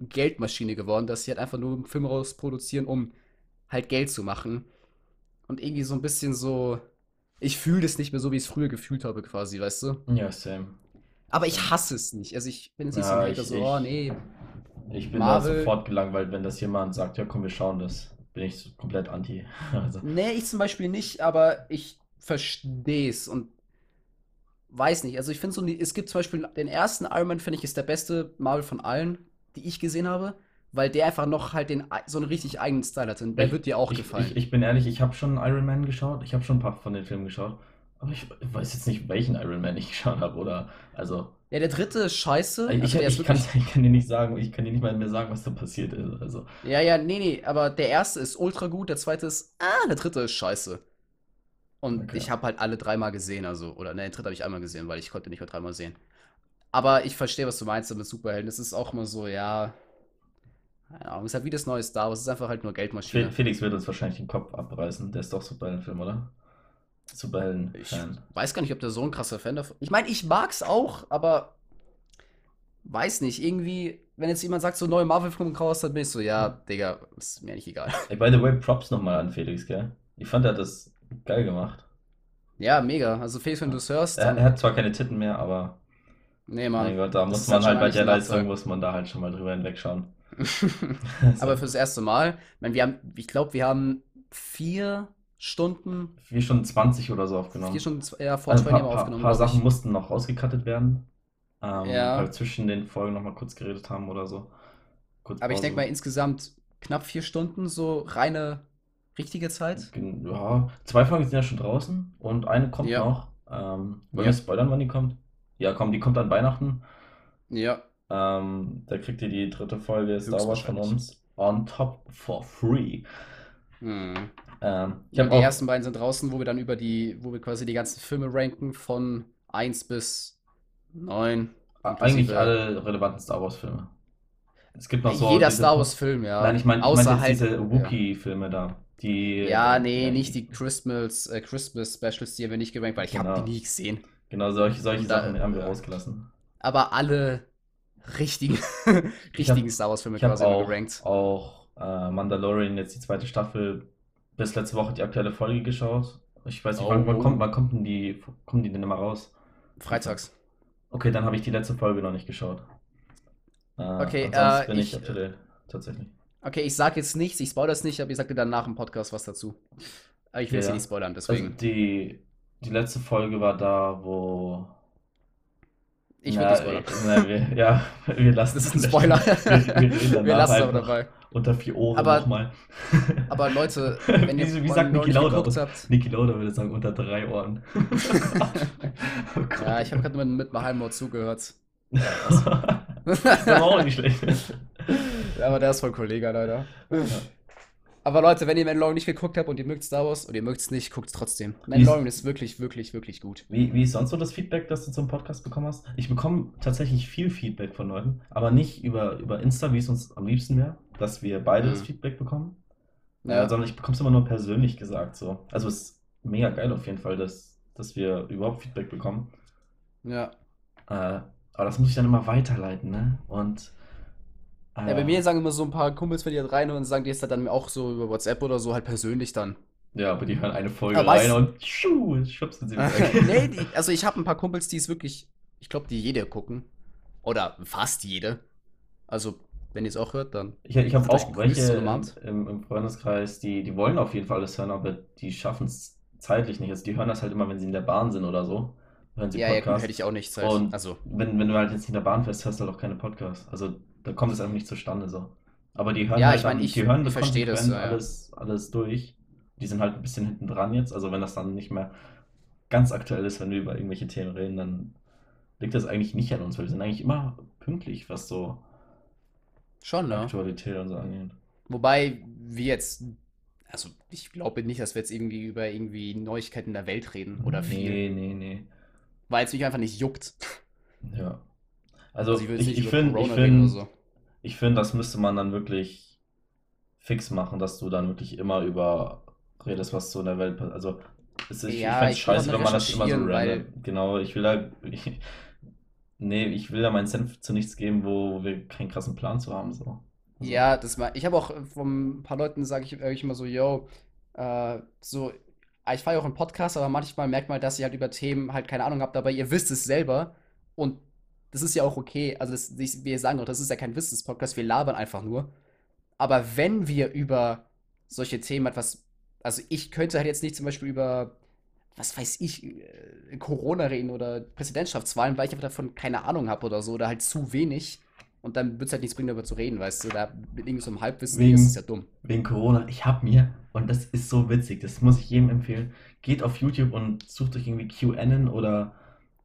Geldmaschine geworden, dass sie halt einfach nur Filme rausproduzieren, um halt Geld zu machen. Und irgendwie so ein bisschen so, ich fühle das nicht mehr so, wie ich es früher gefühlt habe, quasi, weißt du? Ja, same. Aber ich hasse es nicht. Also ich bin jetzt nicht so Ja, ein Hater, ich- so, ich- oh nee. Ich bin Marvel- da sofort gelangweilt, wenn das jemand sagt, ja komm, wir schauen das. Bin ich so komplett anti. Also, Nee, ich zum Beispiel nicht, aber ich verstehe es und weiß nicht. Also ich finde so, es gibt zum Beispiel den ersten Iron Man, finde ich, ist der beste Marvel von allen, die ich gesehen habe, weil der einfach noch halt den, so einen richtig eigenen Style hat. Und der Ich- wird dir auch ich, gefallen. Ich, ich bin ehrlich, ich habe schon Iron Man geschaut. Ich habe schon ein paar von den Filmen geschaut. Aber ich weiß jetzt nicht, welchen Iron Man ich geschaut habe. Oder, also, ja, der dritte ist scheiße. ich, Also ich, kann, ich kann dir nicht sagen, ich kann dir nicht mal mehr sagen, was da passiert ist. Also, ja, ja, nee, nee, aber der erste ist ultra gut, der zweite ist, ah, der dritte ist scheiße. Und Okay. ich habe halt alle dreimal gesehen, also, oder ne, den dritten habe ich einmal gesehen, weil ich konnte nicht mehr dreimal sehen. Aber ich verstehe, was du meinst mit Superhelden. Es ist auch immer so, ja, keine Ahnung, es ist halt wie das neue Star Wars, es ist einfach halt nur Geldmaschine. Felix wird uns wahrscheinlich den Kopf abreißen. Der ist doch Superheldenfilm, oder? Ich Superhelden-Fan. weiß gar nicht, ob der so ein krasser Fan davon Ich meine, ich mag's auch, aber weiß nicht, irgendwie, wenn jetzt jemand sagt, so neue Marvel-Filme raus, dann bin ich so, ja, Digga, ist mir nicht egal. Ey, by the way, Props nochmal an Felix, gell? Ich fand, er hat das geil gemacht. Ja, mega. Also, Felix, wenn du es hörst, Er, er hat zwar keine Titten mehr, aber nee, mein Mann. Gott, da muss man halt bei der ein Leistung, muss man da halt schon mal drüber hinwegschauen. Aber fürs erste Mal, ich meine, wir haben, ich glaube, wir haben vier Stunden, Vier Stunden 20 oder so aufgenommen. vier Stunden, ja, vor Also zwei ein paar, paar, aufgenommen, paar glaub Sachen ich. mussten noch rausgekattet werden, ähm, Ja. weil wir zwischen den Folgen nochmal kurz geredet haben oder so. Kurz Aber ich denke mal, insgesamt knapp vier Stunden, so reine, richtige Zeit. Ja, zwei Folgen sind ja schon draußen und eine kommt Ja. noch. Ähm, wollen Ja. wir spoilern, wann die kommt? Ja, komm, die kommt an Weihnachten. Ja. Ähm, da kriegt ihr die dritte Folge Star Wars von uns on top for free. Hm. Ähm, ich Ja, habe die auch, ersten beiden sind draußen, wo wir dann über die, wo wir quasi die ganzen Filme ranken von 1 bis 9. eigentlich alle relevanten Star Wars Filme. Es gibt noch so Jeder diese- Star Wars Film, ja. Nein, ich meine ich Außer mein halt. diese ja. Wookiee-Filme da. Die, Ja, äh, nee, ja, nicht die Christmas, äh, Christmas Specials, die haben wir nicht gerankt, weil ich habe Genau. die nie gesehen. Genau, solche, solche da- Sachen haben wir ja. rausgelassen. Aber alle richtigen, Ich hab- richtigen Star Wars Filme Ich habe quasi auch, gerankt. auch äh, Mandalorian, jetzt die zweite Staffel, bis letzte Woche die aktuelle Folge geschaut. Ich weiß nicht, Oh, wann, wann, kommt, wann kommt denn die, kommen die denn immer raus? Freitags. Okay, dann habe ich die letzte Folge noch nicht geschaut. Äh, Okay, äh, bin ich ich- date, tatsächlich. Okay, ich sag jetzt nichts, ich spoil das nicht, aber ich sag dir dann nach dem Podcast was dazu. Aber ich will es Ja. hier nicht spoilern, Also deswegen. die, die letzte Folge war da, wo. Ich will Na, nicht spoilern. na, wir, ja, wir lassen Das es ein Spoiler. Wir, wir Wir lassen es aber einfach dabei. unter vier Ohren Aber- nochmal. Aber Leute, wenn ihr Wie- wie sagt Niki Lauda? habt. Niki Lauda würde sagen, unter drei Ohren. oh. Ja, ich habe gerade mit, mit Mahalmor zugehört. das war auch nicht schlecht. Ja, aber der ist voll Kollege, leider. Aber Leute, wenn ihr Mandalorian nicht geguckt habt und ihr mögt Star Wars und ihr mögt es nicht, guckt es trotzdem. Mandalorian ist wirklich, wirklich, wirklich gut. Wie, wie ist sonst so das Feedback, das du zum Podcast bekommen hast? Ich bekomme tatsächlich viel Feedback von Leuten, aber nicht über, über Insta, wie es uns am liebsten wäre, dass wir beide Mhm. das Feedback bekommen, Ja. äh, sondern ich bekomme es immer nur persönlich gesagt. So. Also es ist mega geil auf jeden Fall, dass, dass wir überhaupt Feedback bekommen. Ja. Äh, aber das muss ich dann immer weiterleiten, ne? Und Ja, bei mir sagen immer so ein paar Kumpels, wenn die halt rein und sagen die jetzt halt dann auch so über WhatsApp oder so halt persönlich dann. Ja, aber die hören eine Folge Aber rein und tschu, schubsen sie weg. nee, die, also ich habe ein paar Kumpels, die es wirklich, ich glaube, die jede gucken. Oder fast jede. Also, wenn ihr es auch hört, dann. Ich, ich habe auch welche im, im, im Freundeskreis, die, die wollen auf jeden Fall alles hören, aber die schaffen es zeitlich nicht. Also die hören das halt immer, wenn sie in der Bahn sind oder so. Hören sie Ja, ja, gut, hätte ich auch nicht Zeit. Und Also, wenn, wenn du halt jetzt nicht in der Bahn fährst, hörst du halt auch keine Podcasts. Also da kommt es einfach nicht zustande so. Aber die hören Ja, halt ich meine, ich, die hören ich das das, konsequent ja, alles, alles durch. Die sind halt ein bisschen hinten dran jetzt. Also wenn das dann nicht mehr ganz aktuell ist, wenn wir über irgendwelche Themen reden, dann liegt das eigentlich nicht an uns, weil wir sind eigentlich immer pünktlich, was so Schon, ne? Aktualität und so angeht. Wobei wir jetzt, also ich glaube nicht, dass wir jetzt irgendwie über irgendwie Neuigkeiten der Welt reden oder viel, Nee, nee, nee. weil es mich einfach nicht juckt. Ja. Also Also ich ich, finde, ich finde, so. Ich finde, das müsste man dann wirklich fix machen, dass du dann wirklich immer über redest, was so in der Welt passiert. Also es ist, ich Ja, fände es ich scheiße, wenn man das immer so weil random. Genau, ich will da. Ich, nee, ich will da meinen Senf zu nichts geben, wo wir keinen krassen Plan zu haben. So. Also, Ja, das mal. Ich habe auch von ein paar Leuten sage ich eigentlich immer so, yo, äh, so, ich fahre ja auch einen Podcast, aber manchmal merkt man, dass ihr halt über Themen halt keine Ahnung habt, aber ihr wisst es selber und das ist ja auch okay. Also das, ich, wir sagen doch, das ist ja kein Wissenspodcast, wir labern einfach nur. Aber wenn wir über solche Themen etwas, also ich könnte halt jetzt nicht zum Beispiel über, was weiß ich, äh, Corona reden oder Präsidentschaftswahlen, weil ich einfach davon keine Ahnung habe oder so, oder halt zu wenig. Und dann wird es halt nichts bringen, darüber zu reden, weißt du? Da mit irgendwie so einem Halbwissen, das ist ja Wegen, dumm. wegen Corona, ich habe mir, und das ist so witzig, das muss ich jedem empfehlen, geht auf YouTube und sucht euch irgendwie QAnon oder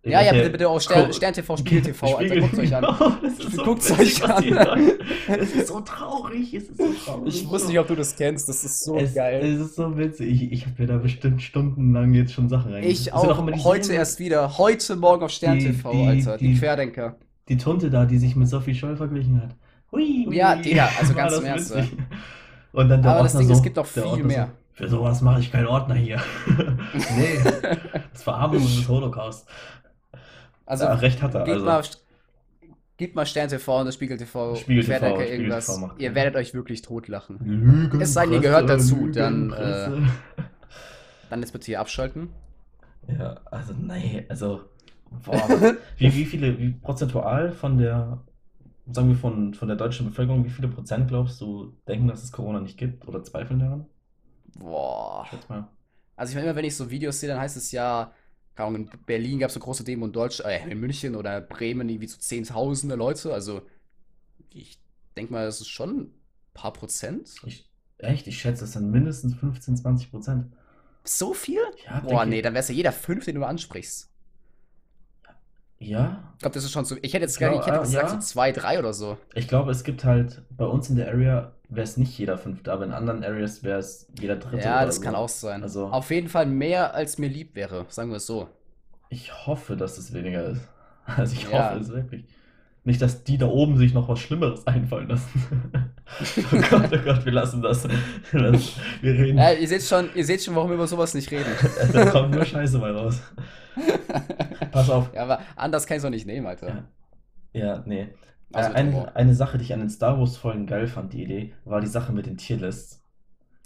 Ja, ja, bitte, bitte auch Stern, Stern TV, Spiegel TV, Alter, guckt euch an. genau, das ist so witzig, euch an. Es ist so traurig, es ist so traurig. Ich wusste nicht, ob du das kennst, das ist so Es, geil. es ist so witzig. Ich, ich habe mir da bestimmt stundenlang jetzt schon Sachen reingezogen. Ich Es auch, immer heute dieselben- erst wieder, heute Morgen auf Stern TV, die- Alter, die die- Querdenker. Die Tunte da, die sich mit Sophie Scholl verglichen hat. Hui, hui. Ja, Digga, also ganz das im Ernst. Und dann der Aber das Ordner Ding, es so, gibt noch der viel mehr. So, für sowas mache ich keinen Ordner hier. nee, das Verharmlung des Holocaust. Also, ja, recht hat er. gebt Also, mal, gebt mal Stern TV und das Spiegel TV, Spiegel TV, Spiegel irgendwas. TV macht Ihr werdet euch wirklich totlachen. Lügenpresse, Es sei denn, ihr gehört dazu, dann, Lügenpresse. Dann jetzt bitte hier abschalten. Ja, also nee, also boah, wie, wie viele, wie prozentual von der, sagen wir von, von der deutschen Bevölkerung, wie viele Prozent glaubst du, denken, dass es Corona nicht gibt oder zweifeln daran? Boah. Schätz mal. Also ich meine, immer wenn ich so Videos sehe, dann heißt es ja, in Berlin gab es eine große Demo in Deutsch, äh, in München oder Bremen irgendwie so zehntausende Leute. Also ich denke mal, das ist schon ein paar Prozent. Ich, echt, ich schätze, es sind mindestens 15, 20 Prozent. So viel? Ja, Boah, nee, ich. dann wär's ja jeder fünf, den du ansprichst. Ja, Ich glaube, das ist schon so. Ich hätte jetzt Ich gar nicht, ich hätte ah, gesagt, ja. so zwei, drei oder so. ich glaube, es gibt halt, bei uns in der Area wäre es nicht jeder Fünfte, aber in anderen Areas wäre es jeder Dritte Ja, das so. kann auch sein. Also- Auf jeden Fall mehr, als mir lieb wäre, sagen wir es so. Ich hoffe, dass es weniger ist. Also ich Ja. hoffe es wirklich. Nicht, dass die da oben sich noch was Schlimmeres einfallen lassen. oh Gott, oh Gott, wir lassen das. das wir reden. Ja, ihr seht schon, ihr seht schon, warum wir über sowas nicht reden. da kommt nur Scheiße bei raus. Pass auf. Ja, aber anders kann ich es auch nicht nehmen, Alter. Ja, ja nee. Also, eine, eine Sache, die ich an den Star Wars-Folgen geil fand, die Idee, war die Sache mit den Tierlists.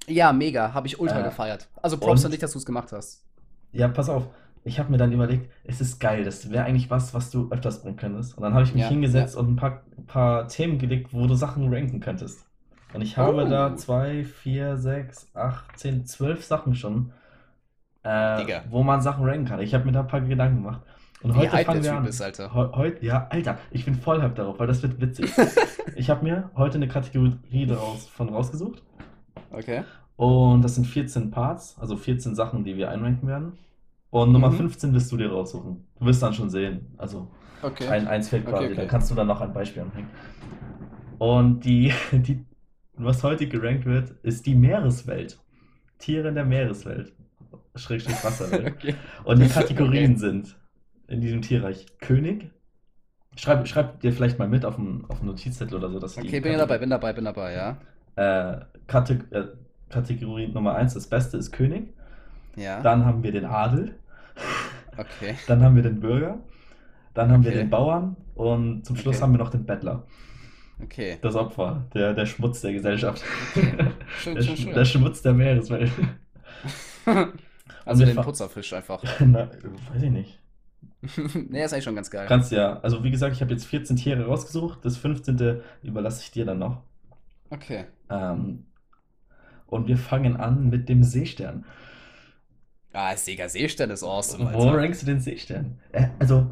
Ja, mega, habe ich ultra Äh, gefeiert. Also Props an dich, dass du es gemacht hast. Ja, pass auf. Ich habe mir dann überlegt, es ist geil, das wäre eigentlich was, was du öfters bringen könntest. Und dann habe ich mich Ja, hingesetzt und ein paar, paar Themen gelegt, wo du Sachen ranken könntest. Und ich habe Oh. da zwei, vier, sechs, acht, zehn, zwölf Sachen schon, äh, wo man Sachen ranken kann. Ich habe mir da ein paar Gedanken gemacht. Und heute fangen wir an. ist, Alter. Heu- Heute, ja, Alter, ich bin voll hype darauf, weil das wird witzig. ich habe mir heute eine Kategorie daraus von rausgesucht. Okay. Und das sind 14 Parts, also 14 Sachen, die wir einranken werden. Und Nummer Mhm. 15 wirst du dir raussuchen. Du wirst dann schon sehen. Also Okay. ein, eins Okay, quasi, okay. da kannst du dann noch ein Beispiel anhängen. Und die, die, was heute gerankt wird, ist die Meereswelt. Tiere in der Meereswelt. Schrägstrich Wasserwelt. okay. Und die Kategorien Okay. sind in diesem Tierreich König. Schreib, schreib dir vielleicht mal mit auf dem, auf Notizzettel oder so, dass die Okay, bin ja dabei, bin dabei, bin dabei, ja. äh, Kate äh, Kategorie Nummer 1, das Beste ist König. Ja. Dann haben wir den Adel. Okay. Dann haben wir den Bürger. Dann haben wir Okay. den Bauern. Und zum Schluss Okay. haben wir noch den Bettler. Okay. Das Opfer, der, der Schmutz der Gesellschaft. Schön, der, schön, Sch- schön. der Schmutz der Meereswelt. Also wir den Putzerfisch einfach. Na, weiß ich nicht. nee, ist eigentlich schon ganz geil. Kannst ja, also wie gesagt, ich habe jetzt 14 Tiere rausgesucht. Das 15. überlasse ich dir dann noch. Okay. Ähm, und wir fangen an mit dem Seestern. Ah, Sega Seestern ist awesome, Wo Alter. rankst du den Seestern? Äh, also,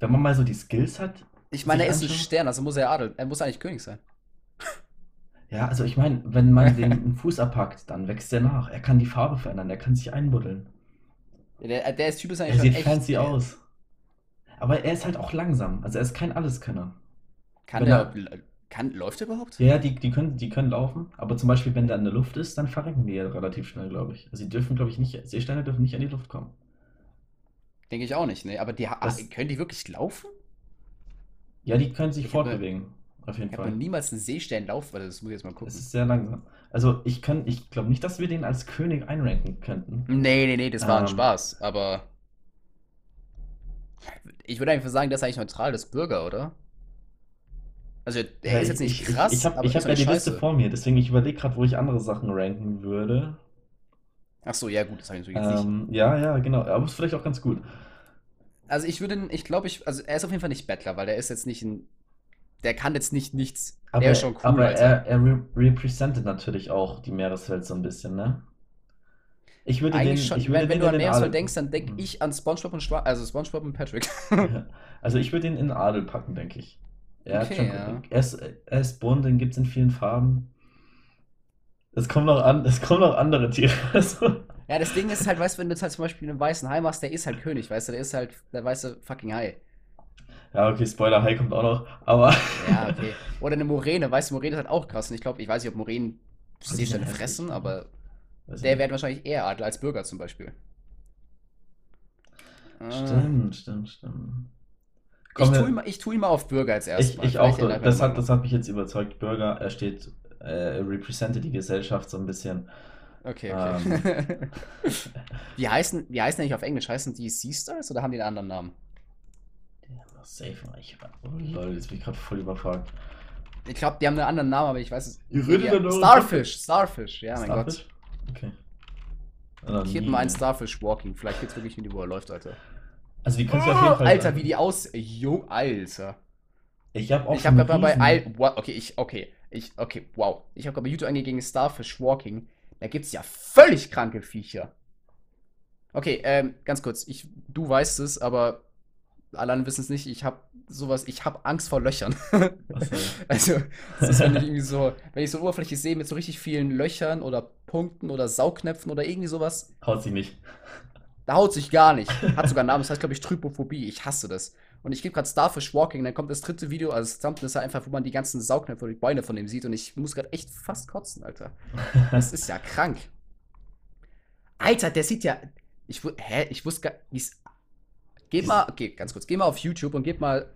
wenn man mal so die Skills hat, Ich meine, er ist ein? Stern, also muss er Adel. Er muss eigentlich König sein. Ja, also ich meine, wenn man den einen Fuß abpackt, dann wächst der nach. Er kann die Farbe verändern, er kann sich einbuddeln. Der, der ist Typ ist Er eigentlich schon sieht echt. fancy äh, aus. Aber er ist halt auch langsam. Also er ist kein Alleskönner. Kann Wenn der. er- Kann, läuft der überhaupt? Ja, die, die können, die können laufen, aber zum Beispiel, wenn der in der Luft ist, dann verrecken die ja relativ schnell, glaube ich. Also die dürfen, glaube ich, nicht, Seesterne dürfen nicht in die Luft kommen. Denke ich auch nicht, ne? Aber die, ha- Das- können die wirklich laufen? Ja, die können sich Ich fortbewegen. Auf jeden Ich habe noch Fall. niemals einen Seestern laufen, weil das muss ich jetzt mal gucken. Es ist sehr langsam. Also ich kann, ich glaube nicht, dass wir den als König einranken könnten. Nee, nee, nee, das war ein Ähm. Spaß, aber. Ich würde einfach sagen, der ist eigentlich neutral, das ist Bürger, oder? Also, der Ja, ist jetzt nicht ich, krass, Ich, ich habe hab ja doch die nicht Liste scheiße. vor mir, deswegen ich überlege gerade, wo ich andere Sachen ranken würde. Ach so, ja, gut, das habe ich natürlich jetzt nicht. Ähm, ja, ja, genau. Aber ist vielleicht auch ganz gut. Also, ich würde, ich glaube, ich, also, er ist auf jeden Fall nicht Bettler, weil der ist jetzt nicht ein. Der kann jetzt nicht nichts. Aber, der ist schon cool, aber Alter. er, er re representet natürlich auch die Meereswelt so ein bisschen, ne? Ich würde den, Eigentlich schon, ich würde wenn, wenn den du an den Adel- denkst, dann denke Hm. ich an Spongebob und Schwa also Spongebob und Patrick. Also ich würde ihn in Adel packen, denke ich. Er, Okay, schon, ja. er, ist, er ist bunt, den gibt es in vielen Farben. Es kommen noch an, es kommen noch andere Tiere. Also, Ja, das Ding ist halt, weißt du, wenn du jetzt halt zum Beispiel einen weißen Hai machst, der ist halt König, weißt du, der ist halt der weiße fucking Hai. ja, okay, Spoiler, Hai kommt auch noch, aber Ja, okay. Oder eine Moräne, weißt du, Moräne ist halt auch krass. Und ich glaube, ich weiß nicht, ob Moränen Seesterne fressen, aber Weiß der wäre wahrscheinlich eher Adler als Bürger zum Beispiel. Äh, Stimmt, stimmt, stimmt. Ich Kommen wir- tue, ihn, ich tu ihn mal auf Bürger als Ich, erstes. ich auch, das hat, das hat mich jetzt überzeugt. Bürger, er steht, äh, representet die Gesellschaft so ein bisschen. Okay, okay. Ähm. wie, heißen, wie heißen die eigentlich auf Englisch? Heißen die Sea Stars oder haben die einen anderen Namen? Safe, ich, oh lol, jetzt bin ich gerade voll überfragt. Ich glaube, die haben einen anderen Namen, aber ich weiß es Ihr redet Ja, Starfish, Starfish, ja, mein Starfish? Okay. Gott. Hier mal ein Starfish Walking. Vielleicht geht's wirklich mit, wo er läuft, Alter. Also die können sich auf jeden Oh, Fall. Alter, wie die aus. Jo, Alter. Ich habe auch Ich habe schon gerade bei Al okay, ich okay, ich okay, wow. Ich habe gerade bei YouTube eingegeben Starfish Walking. Da gibt's ja völlig kranke Viecher. Okay, ähm, ganz kurz, ich du weißt es, aber alle anderen wissen es nicht. Ich habe sowas, ich habe Angst vor Löchern. Was also, das ist, wenn ich irgendwie so, wenn ich so eine Oberfläche sehe mit so richtig vielen Löchern oder Punkten oder Saugnäpfen oder irgendwie sowas, Haut sie nicht. da haut sich gar nicht. Hat sogar einen Namen, das heißt, glaube ich, Trypophobie. Ich hasse das. Und ich gebe gerade Starfish Walking, dann kommt das dritte Video, also das Thumbnail ist halt einfach, wo man die ganzen Saugnäpfe oder die Beine von dem sieht und ich muss gerade echt fast kotzen, Alter. Das ist ja krank. Alter, der sieht ja. Ich, hä? Ich wusste gar nicht. Geh mal, okay, ganz kurz, geh mal auf YouTube und gib mal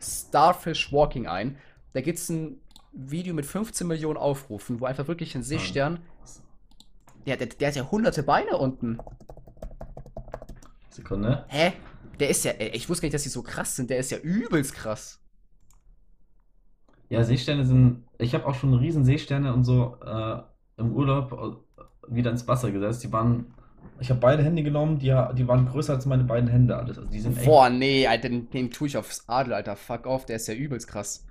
Starfish Walking ein. Da gibt's ein Video mit 15 Millionen Aufrufen, wo einfach wirklich ein Seestern. Der, der, der hat ja hunderte Beine unten. Sekunde. Hä? Der ist ja. ey, Ich wusste gar nicht, dass die so krass sind. Der ist ja übelst krass. Ja, Seesterne sind. Ich habe auch schon riesen Seesterne und so äh, im Urlaub äh, wieder ins Wasser gesetzt. Die waren. Ich habe beide Hände genommen, die, die waren größer als meine beiden Hände alles. Also die sind echt. Boah, nee, Alter, den, den tue ich aufs Adel, Alter. Fuck off, der ist ja übelst krass.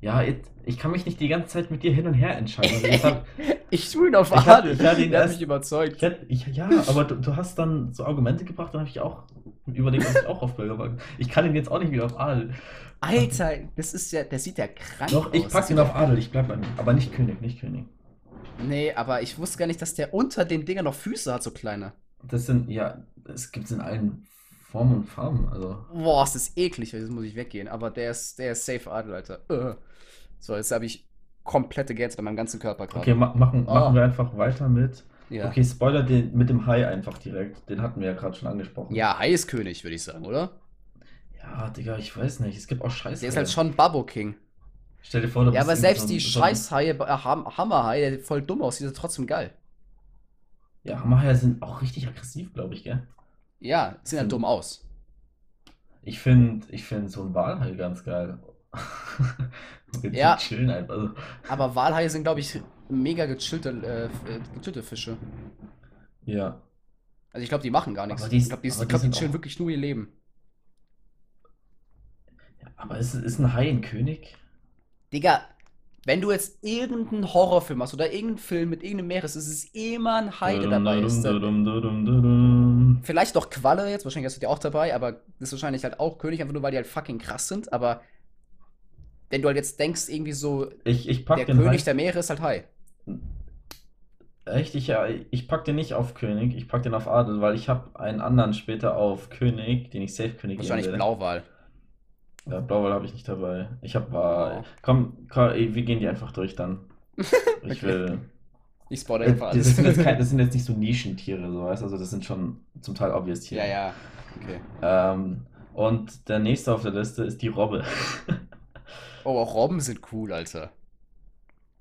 Ja, it, ich kann mich nicht die ganze Zeit mit dir hin und her entscheiden. Also ich hab, Ich tue ihn auf Ich hab- Adel. ich hab ihn der hat mich überzeugt. ich, hätt- ich, ja, aber du, du hast dann so Argumente gebracht, dann habe ich auch überlegt, ob ich auch auf Bürger packen. Ich kann ihn jetzt auch nicht wieder auf Adel. Alter, das ist ja, der sieht ja krank Doch, ich aus. pack Das ihn sieht auf Adel, ich bleib bei ihm. Aber nicht König, nicht König. Nee, aber ich wusste gar nicht, dass der unter den Dingern noch Füße hat, so kleine. Das sind, ja, es gibt in allen Formen und Farben. Also, Boah, ist das eklig, jetzt muss ich weggehen. Aber der ist, der ist safe Adel, Alter. Äh. So, jetzt habe ich komplette Gänse an meinem ganzen Körper gerade. okay, ma machen, Ah. machen wir einfach weiter mit. Ja. Okay, Spoiler den, mit dem Hai einfach direkt. Den hatten wir ja gerade schon angesprochen. Ja, Hai ist König, würde ich sagen, oder? Ja, Digga, ich weiß nicht. Es gibt auch Scheiße. Der ist halt schon Babbo King. Stell dir vor, du Ja, aber selbst so die so Scheißhaie, äh, Ham Hammerhai, der voll dumm aussieht, ist trotzdem geil. Ja, Hammerhaie sind auch richtig aggressiv, glaube ich, gell? Ja, sehen halt Sind- dumm aus. Ich finde ich find so ein Walhai ganz geil. Ja. chillen einfach. Also, Aber Walhaie sind, glaube ich, mega gechillte, äh, äh, gechillte Fische. ja. Also ich glaube, die machen gar nichts. Die- ich glaube, die, ich glaub, die chillen auch- wirklich nur ihr Leben. Aber ist, ist ein Hai ein König? Digga, wenn du jetzt irgendeinen Horrorfilm hast oder irgendeinen Film mit irgendeinem Meeres, ist es immer ein Hai, der dabei ist. Vielleicht noch Qualle jetzt, wahrscheinlich hast du die auch dabei, aber das ist wahrscheinlich halt auch König, einfach nur weil die halt fucking krass sind, aber wenn du halt jetzt denkst, irgendwie so, Ich, ich der König halt. der Meere ist halt Hai. Echt? Ich, ja, ich pack den nicht auf König, ich pack den auf Adel, weil ich habe einen anderen später auf König, den ich Safe König geben Wahrscheinlich will. Blauwal. Ja, Blauwal habe ich nicht dabei. Ich habe Wal. Oh. Komm, komm, wir gehen die einfach durch dann. Ich Okay. will. Ich spawne Äh, einfach das, alles. sind jetzt kein, das sind jetzt nicht so Nischentiere, so weißt? Also das sind schon zum Teil obvious Tiere. ja, ja. Okay. Ähm, und der nächste auf der Liste ist die Robbe. Oh, auch Robben sind cool, Alter.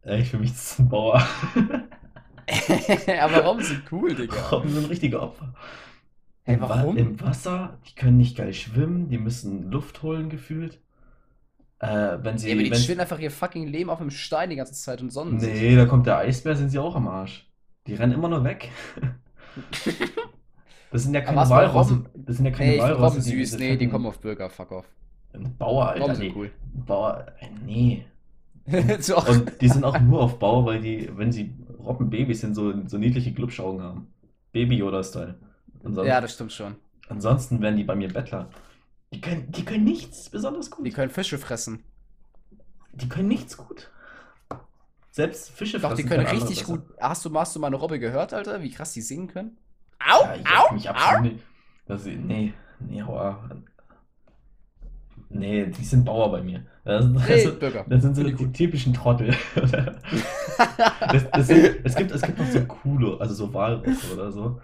Ey, für mich ist ein Bauer. Aber Robben sind cool, Digga. Robben sind richtige Opfer. Hey, Im Wa- warum? Im Wasser, die können nicht geil schwimmen, die müssen Luft holen gefühlt. Äh, wenn sie, Ja, aber die wenn, chillen einfach ihr fucking Leben auf dem Stein die ganze Zeit und sonnen. Nee, da kommt der Eisbär, sind sie auch am Arsch. Die rennen immer nur weg. Das sind ja keine Walrosse. Robben? Das sind ja keine Nee, ich Walrosse. Robben süß. Nee, die kommen auf Bürger, fuck off. Ein Bauer, Alter, nee. cool. Bauer, nee. Doch. Und die sind auch nur auf Bauer, weil die, wenn sie Robbenbabys sind, so, so niedliche Glubschaugen haben. Baby-Yoda-Style. Ja, das stimmt schon. ansonsten wären die bei mir Bettler. Die können, die können nichts besonders gut. Die können Fische fressen. Die können nichts gut. Selbst Fische Doch, die fressen können andere richtig gut. Hast du, hast du mal eine Robbe gehört, Alter? Wie krass die singen können? Au! Ja, ich au! mich absolut nicht. Das, nee, nee, hau. Nee, die sind Bauer bei mir. Das, das, Nee, das, Bürger. das sind so die gut. typischen Trottel. das, das sind, es, gibt, es gibt noch so coole, also so Walrosse oder so.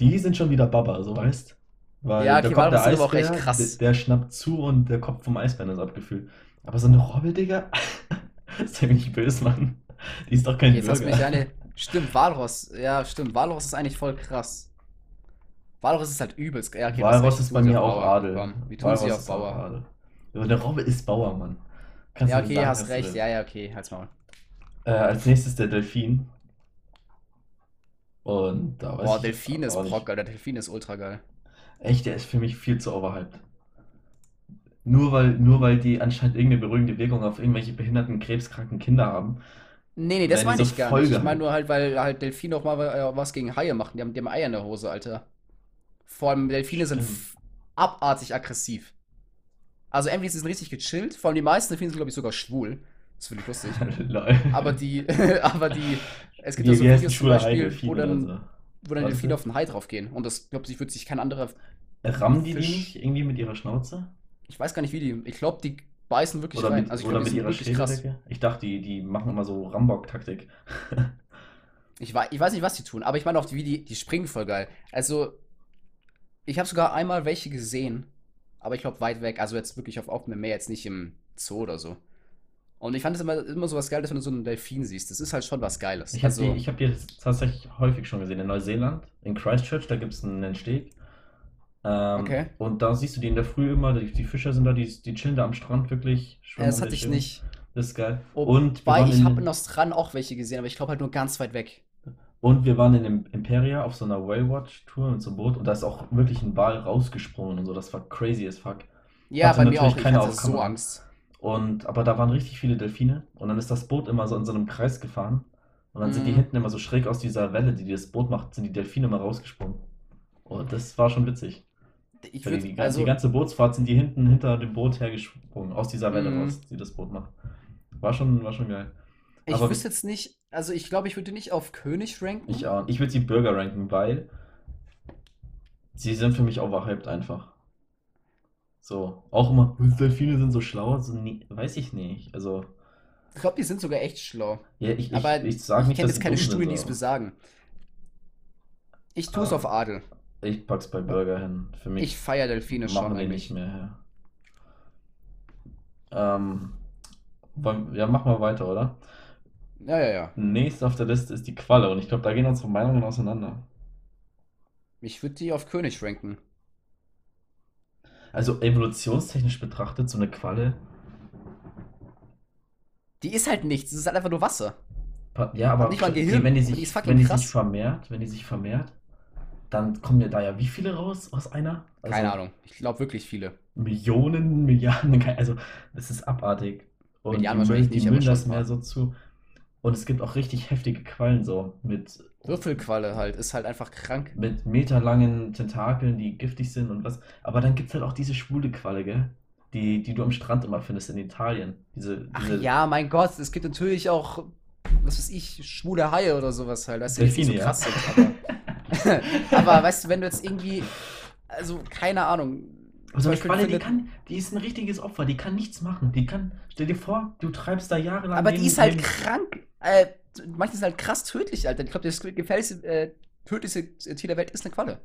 Die sind schon wieder Baba, so weißt Weil Ja, da okay, kommt der aber auch Eisbär, echt krass. Der, der schnappt zu und der Kopf vom Eisbären ist abgefüllt. Aber so eine Robbe, Digga, sei mir nicht böse, Mann. Die ist doch kein Jetzt hast du Bürger. mich eine. Stimmt, Walross. Ja, stimmt. Walross ist eigentlich voll krass. Walross ist halt übelst. Ja, okay, Walross ist die bei mir auch Bauer. Adel. Wie tun Walross sie auf ist auch Bauer? Adel. Ja, Eine Robbe ist Bauer, Mann. Kannst Ja, okay, sagen, hast recht. Ja, ja, okay. Halt's Maul. Äh, als nächstes der Delfin. Und da weiß Boah, Delfin ist Brock, Alter. Delfin ist ultra geil. Echt, der ist für mich viel zu overhyped. Nur weil, nur weil die anscheinend irgendeine beruhigende Wirkung auf irgendwelche behinderten, krebskranken Kinder haben. Nee, nee, das meine ich so gar nicht. Ich meine nur halt, weil halt Delfine auch mal äh, was gegen Haie machen. Die haben, die haben Eier in der Hose, Alter. Vor allem Delfine sind Stimmt. f- abartig aggressiv. Also sie sind richtig gechillt, vor allem die meisten Delfine sind, glaube ich, sogar schwul. Das finde ich lustig. Aber die, aber die, es gibt ja so Videos zum Beispiel, wo dann, so? wo dann Delfine auf den Hai draufgehen. Und das, glaube ich, wird sich kein anderer, Rammen die die Fisch. nicht irgendwie mit ihrer Schnauze? ich weiß gar nicht wie die, ich glaube, die beißen wirklich Oder rein. mit, Also ich oder glaube, die mit sind ihrer. Schädeldecke? Ich dachte, die, die machen immer so Rambock-Taktik. Ich weiß, ich weiß nicht, was die tun, aber ich meine auch, wie die, die springen voll geil. Also, ich habe sogar einmal welche gesehen, aber ich glaube weit weg, also jetzt wirklich auf offenem Meer, jetzt nicht im Zoo oder so. Und ich fand es immer, immer so was Geiles, wenn du so einen Delfin siehst. Das ist halt schon was Geiles. Ich habe also, die, ich hab die tatsächlich häufig schon gesehen. In Neuseeland, in Christchurch, da gibt es einen Steg. Ähm, Okay. Und da siehst du die in der Früh immer, die, die Fischer sind da, die, die chillen da am Strand wirklich. schwimmen das hatte ich nicht. Das ist geil. und, wir Wobei, ich habe in Australien auch welche gesehen, aber ich glaube halt nur ganz weit weg. Und wir waren in dem Imperia auf so einer Whale-Watch-Tour mit so einem Boot und da ist auch wirklich ein Wal rausgesprungen und so. Das war crazy as fuck. Ja, Hatte bei mir natürlich auch. Ich hatte so. Angst. Und, aber da waren richtig viele Delfine und dann ist das Boot immer so in so einem Kreis gefahren und dann sind die Mhm. hinten immer so schräg aus dieser Welle, die das Boot macht, sind die Delfine immer rausgesprungen. Und das war schon witzig. Ich Weil die, also, die ganze Bootsfahrt sind die hinten hinter dem Boot hergesprungen, aus dieser Welle Mhm. raus, die das Boot macht. War schon, war schon geil. ich aber- wüsste jetzt nicht, also ich glaube, ich würde nicht auf König ranken. Ich auch. Ich würde sie Bürger ranken, weil sie sind für mich overhyped einfach. So, auch immer, Delfine sind so schlau, so, nee, weiß ich nicht. Also, Ich glaube, die sind sogar echt schlau. ja, ich, ich, Aber ich sage ich nicht, kenne jetzt keine Studien, die es besagen. Ich tue es Ah. auf Adel. Ich pack's bei Burger hin. Für mich Ich feiere Delfine schon die eigentlich. nicht mehr her. Ähm, wollen, ja, machen wir weiter, oder? Ja, ja, ja. Nächst auf der Liste ist die Qualle und ich glaube, da gehen unsere Meinungen auseinander. Ich würde die auf König ranken. Also evolutionstechnisch betrachtet, so eine Qualle, Die ist halt nichts, es ist halt einfach nur Wasser. ja, aber nicht mal die- Gehirn, wenn die die sich, fucking wenn die krass. sich vermehrt, wenn die sich vermehrt, dann kommen ja da ja wie viele raus aus einer? Also Keine Ahnung. Ich glaube wirklich viele. Millionen, Milliarden, also das ist abartig. Und Milliarden die, wahrscheinlich die nicht, müllen das. Meer so zu. Und es gibt auch richtig heftige Quallen so mit, Würfelqualle halt, ist halt einfach krank. mit meterlangen Tentakeln, die giftig sind und was. Aber dann gibt es halt auch diese schwule Qualle, gell? die, die du am Strand immer findest in Italien. Diese, Ach diese ja, mein Gott, es gibt natürlich auch, was weiß ich, schwule Haie oder sowas halt, weißt du, so Delfine, ja. krass sind, aber, aber weißt du, wenn du jetzt irgendwie, also keine Ahnung, Aber so zum eine Qualle, die kann, die ist ein richtiges Opfer, die kann nichts machen. Die kann, stell dir vor, du treibst da jahrelang. aber die ist halt krank, äh, manche sind halt krass tödlich, Alter, ich glaube, das gefährlichste, äh, tödlichste Tier der Welt ist eine Qualle.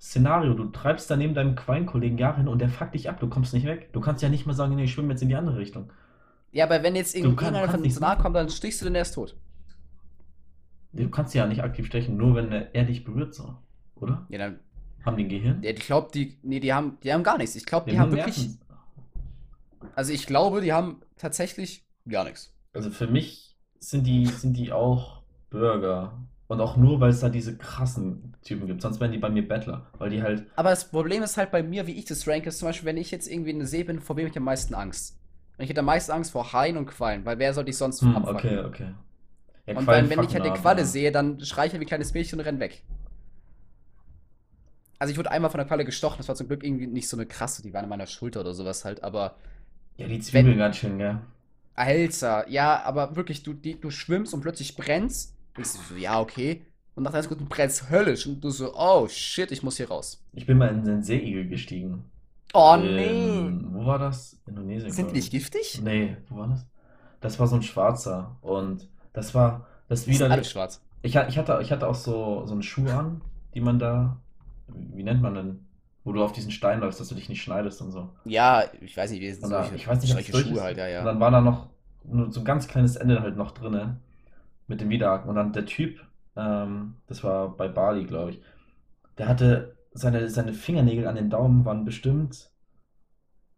Szenario, du treibst da neben deinem Quallenkollegen Jahre hin und der fuckt dich ab, du kommst nicht weg. Du kannst ja nicht mal sagen, nee, ich schwimme jetzt in die andere Richtung. Ja, aber wenn jetzt irgendeiner von so nahe kommt, dann stichst du den erst tot. Du kannst ja nicht aktiv stechen, nur wenn er dich berührt, so. Oder? Ja, dann, Haben die ein Gehirn? ja, ich glaube, die, nee, die haben, die haben gar nichts. Ich glaube, die Die haben wirklich, Nerven. also ich glaube, die haben tatsächlich gar nichts. Also für mich sind die, sind die auch Bürger. Und auch nur, weil es da diese krassen Typen gibt. Sonst wären die bei mir Bettler. Weil die halt. Aber das Problem ist halt bei mir, wie ich das ranke, ist zum Beispiel, wenn ich jetzt irgendwie in der See bin, vor wem habe ich am meisten Angst? Ich hätte am meisten Angst vor Haien und Quallen, weil wer soll dich sonst Hm, abfucken? okay, okay. Ja, Und dann, wenn ich halt eine Qualle ja. sehe, dann schreie ich halt wie ein kleines Mädchen und renn weg. Also ich wurde einmal von der Qualle gestochen, das war zum Glück irgendwie nicht so eine krasse, die war an meiner Schulter oder sowas halt, aber Ja, die Zwiebeln Wenn- ganz schön, gell? Alter, ja, aber wirklich, du, die, du schwimmst und plötzlich brennst. Denkst du so, ja, okay. Und nach einer Sekunde brennst höllisch und du so, oh shit, ich muss hier raus. Ich bin mal in den Seeigel gestiegen. Oh In- nee. Wo war das? Indonesien. Sind die ich. nicht giftig? Nee, wo war das? Das war so ein schwarzer. Und das war. Das wieder. alle schwarz. Ich, ich, hatte, ich hatte auch so, so einen Schuh an, die man da. Wie nennt man denn? Wo du auf diesen Stein läufst, dass du dich nicht schneidest und so. Ja, ich weiß nicht, wie Und da, solche, ich weiß nicht, es solche Schuhe ist. halt, ja, Und ja. dann war da noch nur so ein ganz kleines Ende halt noch drinne mit dem Widerhaken. Und dann der Typ, ähm, das war bei Bali, glaube ich, der hatte seine, seine Fingernägel an den Daumen waren bestimmt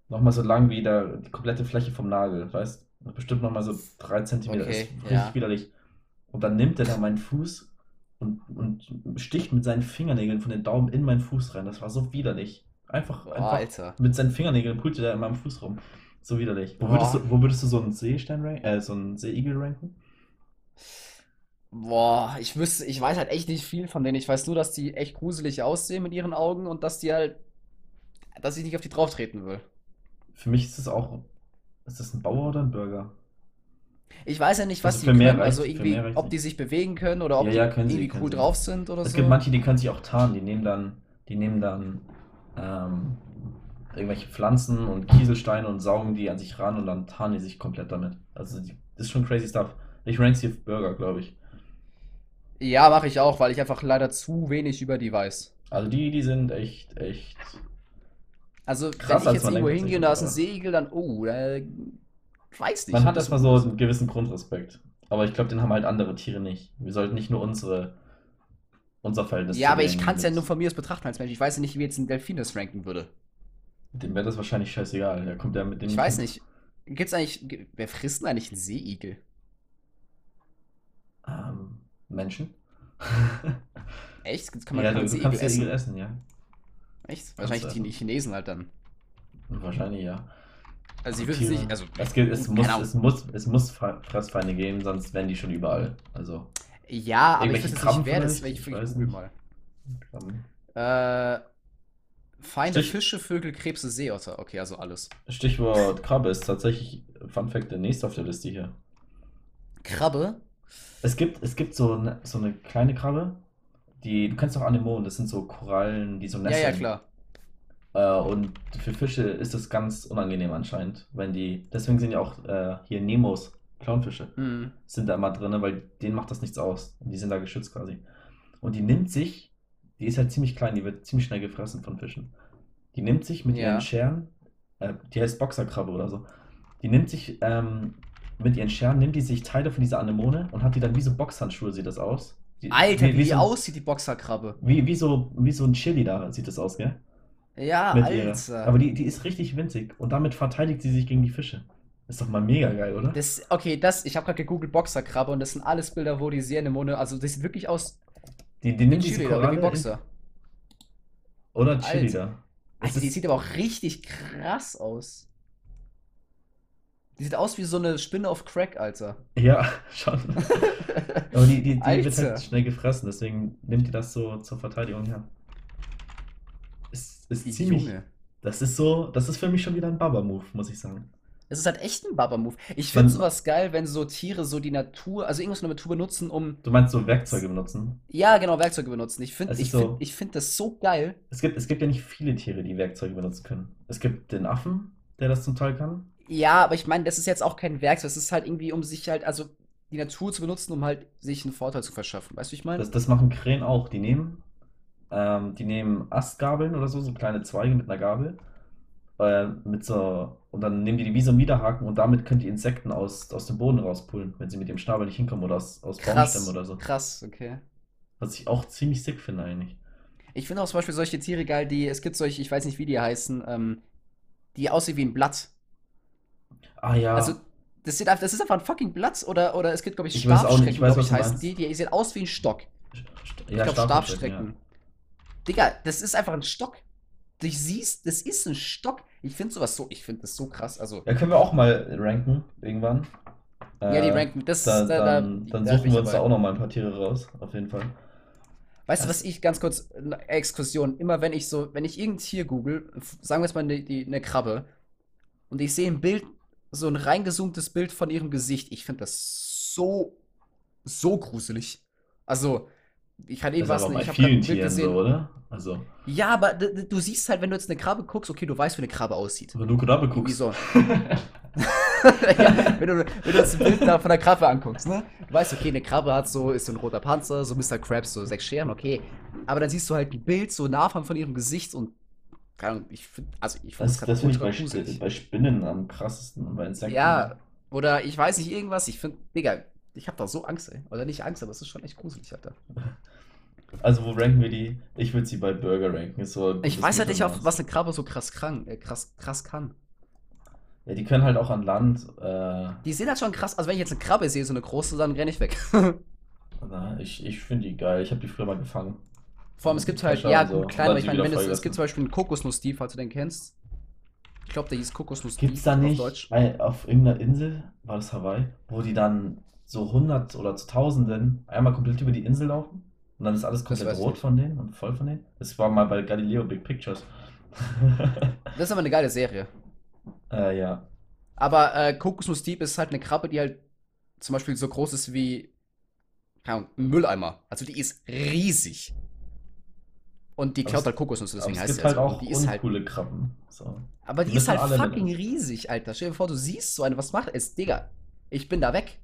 nochmal so lang wie der, die komplette Fläche vom Nagel, weißt Bestimmt nochmal so drei Zentimeter. Okay, ist richtig ja. widerlich. Und dann nimmt er da meinen Fuß und, und sticht mit seinen Fingernägeln von den Daumen in meinen Fuß rein. Das war so widerlich. Einfach, Boah, einfach Alter. mit seinen Fingernägeln pullte der in meinem Fuß rum. So widerlich. Wo würdest du, wo würdest du so einen Seestern ranken, äh, so einen Seeigel ranken? Boah, ich wüsste, ich weiß halt echt nicht viel von denen. Ich weiß nur, dass die echt gruselig aussehen mit ihren Augen und dass die halt, dass ich nicht auf die drauf treten will. Für mich ist es auch, ist das ein Bauer oder ein Bürger? Ich weiß ja nicht, was Also die können. Also irgendwie, ob die sich bewegen können oder ob Ja, die ja, sie, irgendwie cool sie. drauf sind oder Es so. gibt manche, die können sich auch tarnen. Die nehmen dann, die nehmen dann ähm, irgendwelche Pflanzen und Kieselsteine und saugen die an sich ran und dann tarnen die sich komplett damit. Also die, das ist schon crazy stuff. Ich rank sie auf Bürger, glaube ich. Ja, mache ich auch, weil ich einfach leider zu wenig über die weiß. Also die, die sind echt, echt. Also, Krass, wenn ich jetzt irgendwo hingehe und da ist ein Seeigel, dann, oh, da weiß nicht. Man hat erstmal so einen gewissen Grundrespekt. Aber ich glaube, den haben halt andere Tiere nicht. Wir sollten nicht nur unsere, unser Verhältnis Ja, aber ich kann es ja nur von mir aus betrachten als Mensch. Ich weiß ja nicht, wie jetzt ein Delfin das ranken würde. Dem wäre das wahrscheinlich scheißegal. Der kommt ja mit dem Ich weiß nicht. Gibt's eigentlich, ge- wer frisst denn eigentlich einen Seeigel? Ähm, Menschen? Echt? Kann man, ja, ja Seeigel Igel essen? essen, ja. Echt? Wahrscheinlich die Chinesen halt dann. Wahrscheinlich ja. Also würde es Tiere. nicht, also Es, gibt, es, muss, es, muss, es muss Fre- Fressfeinde geben, sonst wären die schon überall. Also, Ja, aber ich weiß jetzt nicht, wer das, ich, Ich google mal. Äh, Feinde, Stich- Fische, Vögel, Krebse, Seeotter. Okay, also alles. Stichwort Krabbe ist tatsächlich, Fun Fact, der nächste auf der Liste hier. Krabbe? Es gibt, es gibt so eine, so eine kleine Krabbe, die, du kennst doch Anemonen, das sind so Korallen, die so Ja, nesseln. ja, klar. Äh, und für Fische ist das ganz unangenehm anscheinend, wenn die, deswegen sind ja auch äh, hier Nemos, Clownfische, Hm. sind da immer drin, weil denen macht das nichts aus. Und die sind da geschützt quasi. Und die nimmt sich, die ist halt ziemlich klein, die wird ziemlich schnell gefressen von Fischen. Die nimmt sich mit Ja. ihren Scheren, äh, die heißt Boxerkrabbe oder so, die nimmt sich ähm, mit ihren Scheren, nimmt die sich Teile von dieser Anemone und hat die dann wie so Boxhandschuhe, sieht das aus. Die, Alter, wie, die so, aussieht, die Boxerkrabbe. Wie, wie, so, wie so ein Chili da sieht das aus, gell? Ja, mit. Alter. Aber die, die ist richtig winzig und damit verteidigt sie sich gegen die Fische. Ist doch mal mega geil, oder? Das, okay, das, ich habe gerade gegoogelt Boxerkrabbe und das sind alles Bilder, wo die sehr Anemone, also das sieht wirklich aus Die, die nimmt diese oder wie Koralle Boxer. in, oder Chili da. Alter, die sieht aber auch richtig krass aus. Die sieht aus wie so eine Spinne auf Crack, Alter. Ja, schon. Aber die, die, die wird halt schnell gefressen, deswegen nimmt die das so zur Verteidigung her. Ist, ist ziemlich, Junge. Das ist so, das ist für mich schon wieder ein Baba-Move, muss ich sagen. Es ist halt echt ein Baba-Move. Ich finde sowas geil, wenn so Tiere so die Natur, also irgendwas in der Natur benutzen, um, du meinst so Werkzeuge benutzen? ja, genau, Werkzeuge benutzen. Ich finde, Es ich so, ich finde das so geil. es gibt, es gibt ja nicht viele Tiere, die Werkzeuge benutzen können. Es gibt den Affen, der das zum Teil kann. Ja, aber ich meine, das ist jetzt auch kein Werkzeug. Das ist halt irgendwie, um sich halt, also die Natur zu benutzen, um halt sich einen Vorteil zu verschaffen. Weißt du, wie ich meine? Das, das machen Krähen auch. Die nehmen, ähm, die nehmen Astgabeln oder so, so kleine Zweige mit einer Gabel. Äh, mit so, und dann nehmen die die wie so einen Widerhaken und damit können die Insekten aus, aus dem Boden rauspullen, wenn sie mit dem Schnabel nicht hinkommen oder aus, aus Baumstämmen Krass, oder so. krass, okay. Was ich auch ziemlich sick finde eigentlich. Ich finde auch zum Beispiel solche Tiere geil, die, es gibt solche, ich weiß nicht, wie die heißen, ähm, die aussehen wie ein Blatt. Ah Also, ja, das, sieht, einfach- das ist einfach ein fucking Blatt oder, oder es gibt, glaube ich, ich ich Stabstrecken, glaube ich, heißen meinst. die. Die sehen aus wie ein Stock. St- Ich Ja, glaube, Stabheuschrecken, ja. Digga, das ist einfach ein Stock. Du siehst, das ist ein Stock. Ich finde sowas so, ich finde das so krass. Also, Ja, können wir auch mal ranken, irgendwann. ja, die Äh, ranken, das, da, da, da, dann, dann suchen wir uns da auch noch mal ein paar Tiere raus, auf jeden Fall. Weißt du, was ich ganz kurz, eine Exkursion, immer wenn ich so, wenn ich irgendein Tier google, sagen wir jetzt mal eine, die, eine Krabbe, und ich sehe ein Bild, so ein reingezoomtes Bild von ihrem Gesicht, ich finde das so, so gruselig. Also, ich hatte eben ist was, aber bei ich habe vielen Tieren so, gesehen. oder? Also, Ja, aber du siehst halt, wenn du jetzt eine Krabbe guckst, okay, du weißt, wie eine Krabbe aussieht. wenn du Krabbe guckst. so. ja, wenn du, wenn du das Bild da von der Krabbe anguckst, ne? Du weißt, okay, eine Krabbe hat so, ist so ein roter Panzer, so Mr. Krabs, so sechs Scheren, okay. Aber dann siehst du halt ein Bild so nah von, von ihrem Gesicht und keine Ahnung, ich finde, also ich finde das Das, finde ich bei, Sp- bei Spinnen am krassesten bei Insekten. Ja, oder ich weiß nicht, irgendwas, ich finde, Digga, ich habe da so Angst, ey. Oder nicht Angst, aber es ist schon echt gruselig, Alter. Also, wo ranken wir die? Ich würde sie bei Burger ranken. So Ich weiß halt nicht, auf was eine Krabbe so krass krank, äh, krass, krass kann. Ja, die können halt auch an Land. Äh, Die sind halt schon krass, also wenn ich jetzt eine Krabbe sehe, so eine große, dann renne ich weg. na, ich ich finde die geil. Ich habe die früher mal gefangen. Vor allem, es gibt halt, ja so. gut, klein, Und aber ich meine, wenn es, es gibt zum Beispiel einen Kokosnuss-Steve, falls du den kennst. Ich glaube, der hieß Kokosnuss-Steve Gibt es da auf nicht Deutsch. ein, auf irgendeiner Insel, war das Hawaii, wo die dann so hundert oder zu Tausenden einmal komplett über die Insel laufen? Und dann ist alles komplett rot von denen und voll von denen? Das war mal bei Galileo Big Pictures. Das ist aber eine geile Serie. äh, ja. Aber äh, Kokosnuss-Steve ist halt eine Krabbe, die halt zum Beispiel so groß ist wie keine Ahnung, ein Mülleimer. Also die ist riesig. Und die klaut halt Kokosnüsse, aber deswegen es heißt sie halt also. Auch die ist halt. Krabben. So. Aber Die die ist halt fucking mit. riesig, Alter. Stell dir vor, du siehst so eine, was macht es? Digga, ich bin da weg.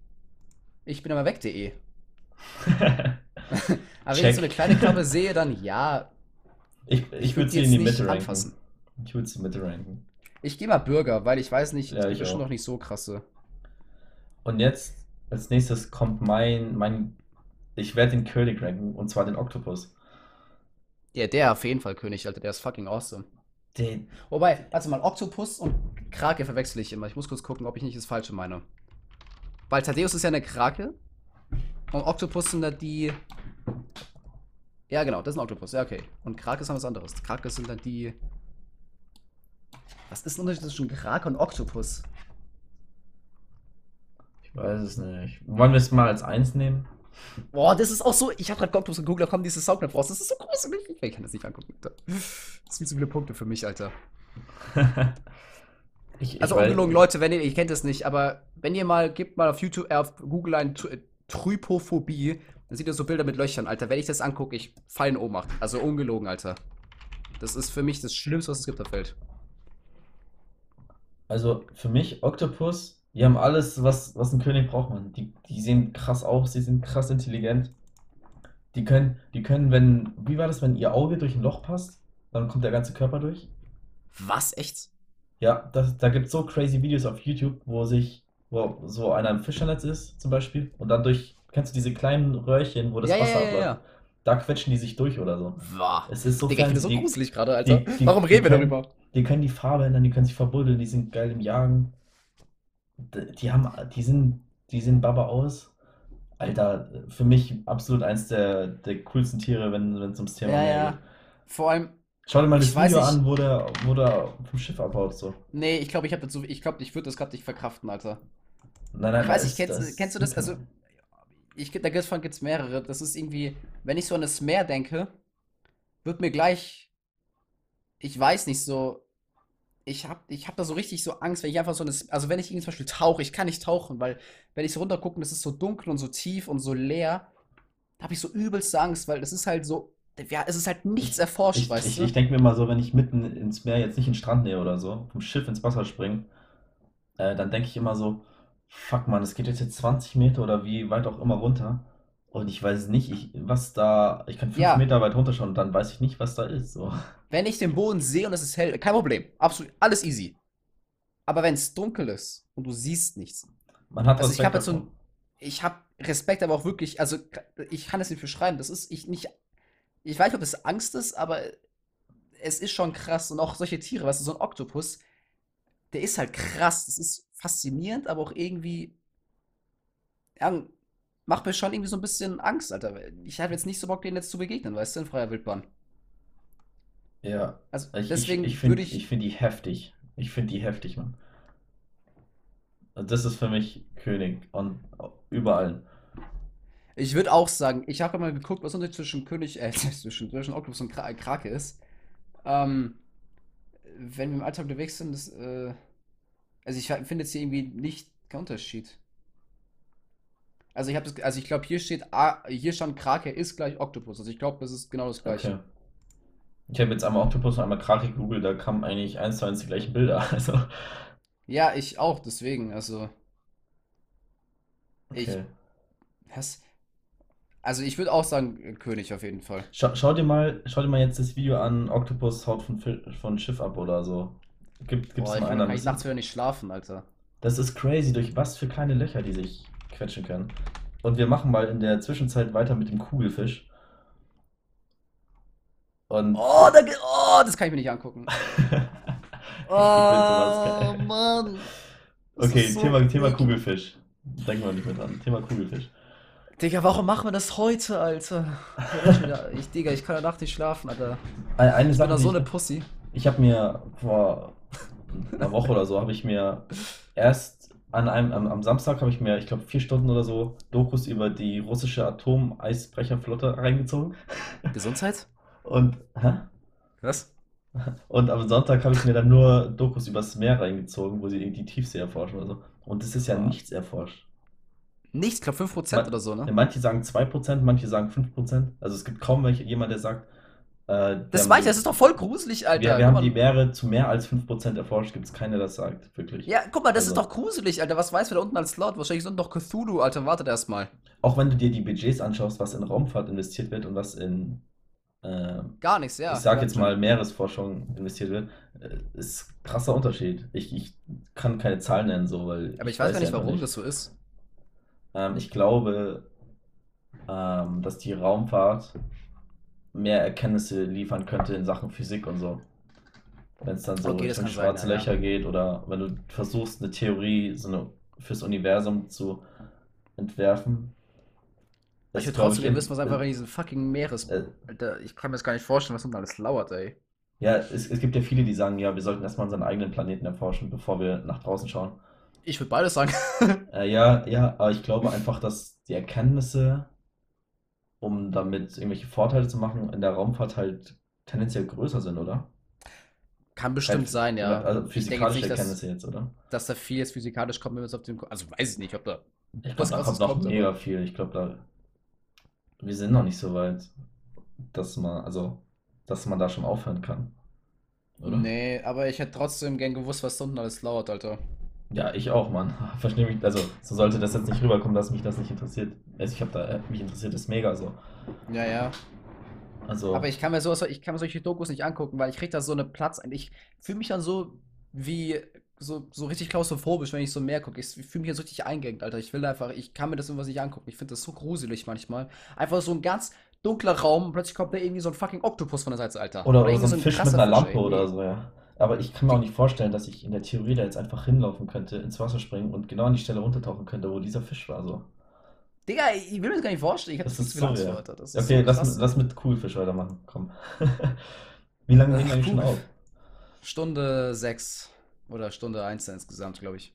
Ich bin aber weg.de. Aber wenn ich so eine kleine Krabbe sehe, dann ja, Ich, ich ich würde sie in die Mitte anfassen. ranken. Ich würde sie Mitte ranken. Ich gehe mal Burger, weil ich weiß nicht, Ja, ich bestimmt auch. noch nicht so krasse. Und jetzt, als nächstes kommt mein, mein, ich werde den König ranken, und zwar den Oktopus. Ja, der auf jeden Fall König, Alter, der ist fucking awesome. Den, Wobei, warte mal, Oktopus und Krake verwechsel ich immer. Ich muss kurz gucken, ob ich nicht das Falsche meine. Weil Thaddeus ist ja eine Krake und Oktopus sind da die. Ja, genau, das ist ein Oktopus. Ja, okay. Und Krake ist was anderes. Krake sind dann die. Was ist der Unterschied zwischen Krake und Oktopus? ich weiß es nicht. Wollen wir es mal als eins nehmen? Boah, das ist auch so. Ich habe gerade Oktopus gegoogelt, da kommen diese Soundclip raus. Das ist so gruselig. Ich kann das nicht angucken. Alter. Das sind zu viele Punkte für mich, Alter. ich, ich Also ungelogen, Leute, wenn ihr, ihr kennt es nicht, aber wenn ihr mal, gebt mal auf YouTube, äh, auf Google ein Try- Trypophobie, dann seht ihr so Bilder mit Löchern, Alter. Wenn ich das angucke, ich fall in Ohnmacht. Also ungelogen, Alter. Das ist für mich das Schlimmste, was es gibt auf der Welt. Also für mich, Oktopus, die haben alles, was, was ein König braucht, man. Die, die sehen krass aus, sie sind krass intelligent. Die können, die können, wenn, wie war das, wenn ihr Auge durch ein Loch passt, dann kommt der ganze Körper durch? Was? Echt? Ja, das, da gibt es so crazy Videos auf YouTube, wo sich, wo so einer im Fischernetz ist, zum Beispiel, und dann durch, kennst du diese kleinen Röhrchen, wo das Ja, Wasser ja, ja, abläuft? ja. Da quetschen die sich durch oder so. Wah. Es ist so Digga, ich das so die, gruselig gerade, Alter. die- die- Warum reden wir können- darüber? die können die Farbe ändern, die können sich verbuddeln, die sind geil im Jagen. Die haben, die sind, die sehen Baba aus. Alter, für mich absolut eins der, der coolsten Tiere, wenn es ums Thema Ja, Meer ja. geht. Vor allem, Schau dir mal das Ich weiß Video nicht- an, wo der, wo der vom Schiff abhaut, so. nee, ich glaube, ich habe dazu, ich glaube, ich würde das gerade nicht verkraften, Alter. Nein, nein, Ich weiß nicht, kennst, kennst du das? Also, ich, da von gibt's mehrere. Das ist irgendwie, wenn ich so an das Meer denke, wird mir gleich, ich weiß nicht, so, ich habe ich hab da so richtig so Angst, wenn ich einfach so eine, also wenn ich irgendwie zum Beispiel tauche, ich kann nicht tauchen, weil wenn ich so runtergucke es ist so dunkel und so tief und so leer, da habe ich so übelste Angst, weil das ist halt so, ja, es ist halt nichts erforscht, Ich, weißt ich, du? ich denke mir mal so, wenn ich mitten ins Meer jetzt nicht in den Strand nähe oder so, vom Schiff ins Wasser springe, äh, dann denke ich immer so, fuck man, es geht jetzt, jetzt 20 Meter oder wie weit auch immer runter. Und ich weiß nicht, ich, was da, ich kann 5 Ja, Meter weit runterschauen und dann weiß ich nicht, was da ist. So. wenn ich den Boden sehe und es ist hell, kein Problem, absolut, alles easy. Aber wenn es dunkel ist und du siehst nichts, Man hat also ich Respekt habe jetzt so ein, ich habe Respekt, aber auch wirklich, also ich kann es nicht beschreiben, das ist ich nicht, ich weiß nicht, ob das Angst ist, aber es ist schon krass und auch solche Tiere, weißt du, so ein Oktopus, der ist halt krass, das ist faszinierend, aber auch irgendwie, ja, macht mir schon irgendwie so ein bisschen Angst, Alter. Ich habe jetzt nicht so Bock, denen jetzt zu begegnen, weißt du, in freier Wildbahn. Ja, Also ich, ich, ich deswegen würde finde ich ich, find die heftig. Ich finde die heftig, Mann. Das ist für mich König und überall. Ich würde auch sagen, ich habe mal geguckt, was Unterschied zwischen König, äh, zwischen, zwischen Oktopus und Kra Krake ist. Ähm, wenn wir im Alltag unterwegs sind, das, äh, also ich finde jetzt hier irgendwie nicht kein Unterschied. Also ich habe das, also ich glaube, hier steht, A, hier stand Krake ist gleich Oktopus. Also ich glaube, das ist genau das Okay. Gleiche. Ich habe jetzt einmal Oktopus und einmal Krake gegoogelt, da kamen eigentlich eins zu eins die gleichen Bilder. Also, Ja, ich auch, deswegen, also ich, okay. was? Also ich würde auch sagen, äh, König auf jeden Fall. Schau, schau dir mal, schau dir mal jetzt das Video an, Oktopus haut von, von Schiff ab oder so. Gibt, gibt's Boah, mal ich, einer kann ich nachts wieder nicht schlafen, Alter. Das ist crazy, durch was für kleine Löcher die sich quetschen können. Und wir machen mal in der Zwischenzeit weiter mit dem Kugelfisch. Und Oh, da, oh, das kann ich mir nicht angucken. Oh. Mann. Okay, so Thema, Thema. Kugelfisch. Denken wir nicht mehr dran. Thema Kugelfisch. Digga, warum machen wir das heute, Alter? Ich, Digga, ich kann ja nachts nicht schlafen, Alter. Ein- Eine Ich bin Sache, da die so eine Pussy. ich habe mir vor einer Woche oder so, habe ich mir erst an einem, am, am Samstag habe ich mir, ich glaube, vier Stunden oder so Dokus über die russische Atomeisbrecherflotte reingezogen. Gesundheit? Und, hä? Was? Und am Sonntag habe ich mir dann nur Dokus übers Meer reingezogen, wo sie irgendwie die Tiefsee erforschen oder so. Und es ist ja Boah. nichts erforscht. Nichts, ich glaube 5% Man, oder so, ne? manche sagen 2%, manche sagen 5%. Also es gibt kaum welche, jemand, der sagt, äh, wir Das meine ich, das ist doch voll gruselig, wir, Alter. wir Guck haben die. Meere zu mehr als 5% erforscht. Gibt es keiner, der das sagt, wirklich. Ja, guck mal, das ist Also, doch gruselig, Alter. Was weiß wer da unten als laut? Wahrscheinlich sind doch Cthulhu, Alter. Wartet erst mal. auch wenn du dir die Budgets anschaust, was in Raumfahrt investiert wird und was in, äh, Gar nichts, ich ja. sag Ja, jetzt mal, Meeresforschung investiert wird, äh, ist krasser Unterschied. Ich, ich kann keine Zahlen nennen, so, weil Aber ich ich weiß weiß gar nicht, warum nicht. das so ist. Ähm, ich glaube, ähm, dass die Raumfahrt mehr Erkenntnisse liefern könnte in Sachen Physik und so. Wenn es dann so Okay, Richtung kann sein, schwarze ja. Löcher geht oder wenn du versuchst, eine Theorie so eine, fürs Universum zu entwerfen, Ich ich, trotzdem wissen, was einfach in in, diesem fucking Meeres. äh, Alter, ich kann mir das gar nicht vorstellen, was unten alles lauert, ey. ja, es, es gibt ja viele, die sagen, ja, wir sollten erstmal unseren eigenen Planeten erforschen, bevor wir nach draußen schauen. Ich würde beides sagen. Äh, ja, ja, aber ich glaube einfach, dass die Erkenntnisse, um damit irgendwelche Vorteile zu machen, in der Raumfahrt halt tendenziell größer sind, oder? Kann Halt, bestimmt sein, ja. also physikalische nicht, dass, Erkenntnisse jetzt, oder? dass da viel jetzt physikalisch kommt, wenn wir es auf dem. Also weiß ich nicht, ob da Ich glaube, da kommt noch kommt, mega aber. viel. Ich glaube, da, wir sind noch nicht so weit, dass man, also, dass man da schon aufhören kann, oder? Nee, aber ich hätte trotzdem gern gewusst, was da unten alles lauert, Alter. Ja, ich auch, Mann. Verstehe mich, also, so sollte das jetzt nicht rüberkommen, dass mich das nicht interessiert. Also, ich habe da, äh, mich interessiert das mega so. Ja, ja. Also, Aber ich kann mir sowas, ich kann mir solche Dokus nicht angucken, weil ich krieg da so eine Platz. Ich fühle mich dann so wie so, so richtig klaustrophobisch, wenn ich so mehr gucke. Ich fühle mich so richtig eingeengt, Alter. Ich will einfach, ich kann mir das irgendwas nicht angucken. Ich finde das so gruselig manchmal. Einfach so ein ganz dunkler Raum und plötzlich kommt da irgendwie so ein fucking Oktopus von der Seite, Alter. Oder, Oder oder so ein Fisch mit einer Lampe oder irgendwie. so, ja. Aber ich kann mir auch nicht vorstellen, dass ich in der Theorie da jetzt einfach hinlaufen könnte, ins Wasser springen und genau an die Stelle runtertauchen könnte, wo dieser Fisch war. So. Digga, ich will mir das gar nicht vorstellen. Ich hätte Das viel ist surreal. Alter. Das ist so Okay, lass, lass mit Kugelfisch weitermachen. Komm. Wie lange nehmen wir eigentlich schon auf? Stunde 6 oder Stunde 1 insgesamt, glaube ich.